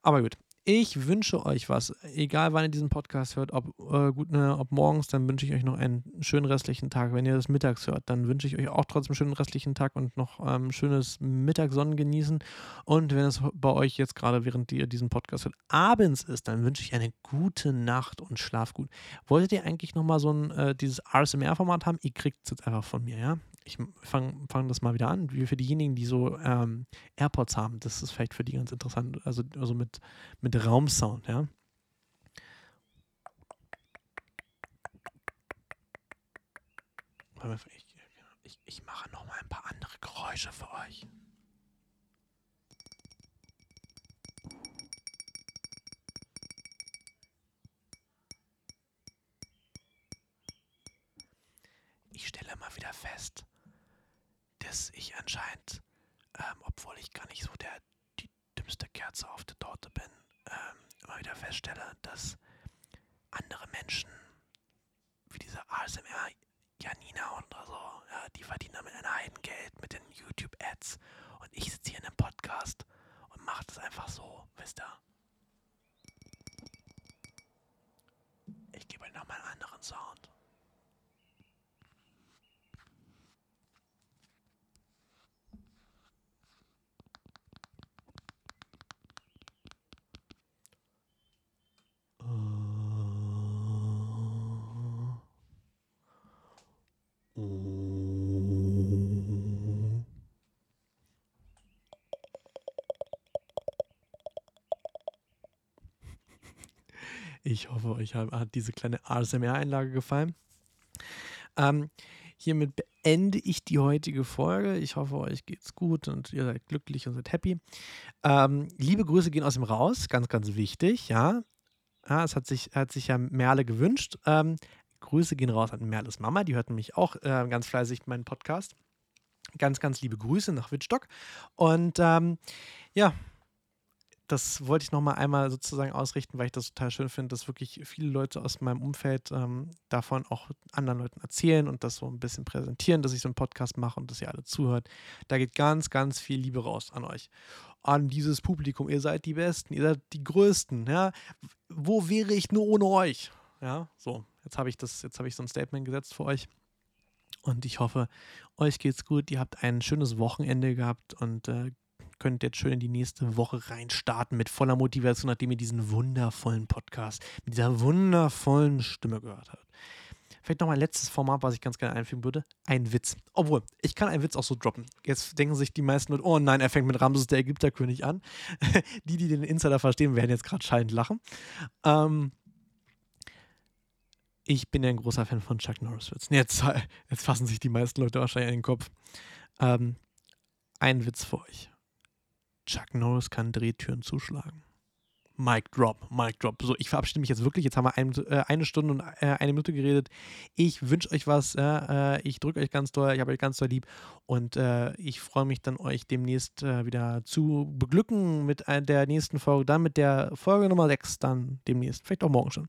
Aber gut, ich wünsche euch was, egal wann ihr diesen Podcast hört, ob, äh, gut, ne, ob morgens, dann wünsche ich euch noch einen schönen restlichen Tag. Wenn ihr das mittags hört, dann wünsche ich euch auch trotzdem einen schönen restlichen Tag und noch ähm, schönes Mittagssonnen genießen. Und wenn es bei euch jetzt gerade, während ihr diesen Podcast hört, abends ist, dann wünsche ich eine gute Nacht und schlaf gut. Wolltet ihr eigentlich nochmal so ein, äh, dieses RSMR-Format haben? Ihr kriegt es jetzt einfach von mir, ja? Ich fange fang das mal wieder an, wie für diejenigen, die so ähm, AirPods haben, das ist vielleicht für die ganz interessant, also, also mit, mit Raumsound, ja. Ich, ich, ich mache noch mal ein paar andere Geräusche für euch. Ich stelle mal wieder fest, dass ich anscheinend, ähm, obwohl ich gar nicht so der, die dümmste Kerze auf der Torte bin, ähm, immer wieder feststelle, dass andere Menschen, wie diese ASMR Janina oder so, ja, die verdienen damit ein Heidengeld mit den YouTube-Ads. Und ich sitze hier in einem Podcast und mache das einfach so, wisst ihr? Ich gebe euch nochmal einen anderen Sound. Ich hoffe, euch hat diese kleine ASMR-Einlage gefallen. Ähm, hiermit beende ich die heutige Folge. Ich hoffe, euch geht's gut und ihr seid glücklich und seid happy. Ähm, liebe Grüße gehen aus dem Raus, ganz, ganz wichtig, ja. ja es hat sich, hat sich ja Merle gewünscht. Ähm, Grüße gehen raus an Merles Mama, die hört nämlich auch äh, ganz fleißig meinen Podcast. Ganz, ganz liebe Grüße nach Wittstock. Und ähm, ja, das wollte ich nochmal einmal sozusagen ausrichten, weil ich das total schön finde, dass wirklich viele Leute aus meinem Umfeld ähm, davon auch anderen Leuten erzählen und das so ein bisschen präsentieren, dass ich so einen Podcast mache und dass ihr alle zuhört. Da geht ganz, ganz viel Liebe raus an euch. An dieses Publikum. Ihr seid die Besten, ihr seid die Größten. Ja? Wo wäre ich nur ohne euch? Ja, so. Jetzt habe ich das, jetzt habe ich so ein Statement gesetzt für euch. Und ich hoffe, euch geht's gut. Ihr habt ein schönes Wochenende gehabt und äh, könnt jetzt schön in die nächste Woche reinstarten mit voller Motivation, nachdem ihr diesen wundervollen Podcast mit dieser wundervollen Stimme gehört habt. Vielleicht noch mal ein letztes Format, was ich ganz gerne einfügen würde. Ein Witz. Obwohl, ich kann einen Witz auch so droppen. Jetzt denken sich die meisten Leute, oh nein, er fängt mit Ramses der Ägypterkönig an. die, die den Insider verstehen, werden jetzt gerade schallend lachen. Ähm, ich bin ja ein großer Fan von Chuck Norris-Witzen. Jetzt, jetzt fassen sich die meisten Leute wahrscheinlich an den Kopf. Ähm, ein Witz für euch. Chuck Norris kann Drehtüren zuschlagen. Mic drop, Mic drop. So, ich verabschiede mich jetzt wirklich. Jetzt haben wir ein, äh, eine Stunde und äh, eine Minute geredet. Ich wünsche euch was. Äh, ich drücke euch ganz doll. Ich habe euch ganz doll lieb. Und äh, ich freue mich dann, euch demnächst äh, wieder zu beglücken mit der nächsten Folge. Dann mit der Folge Nummer 6. Dann demnächst. Vielleicht auch morgen schon.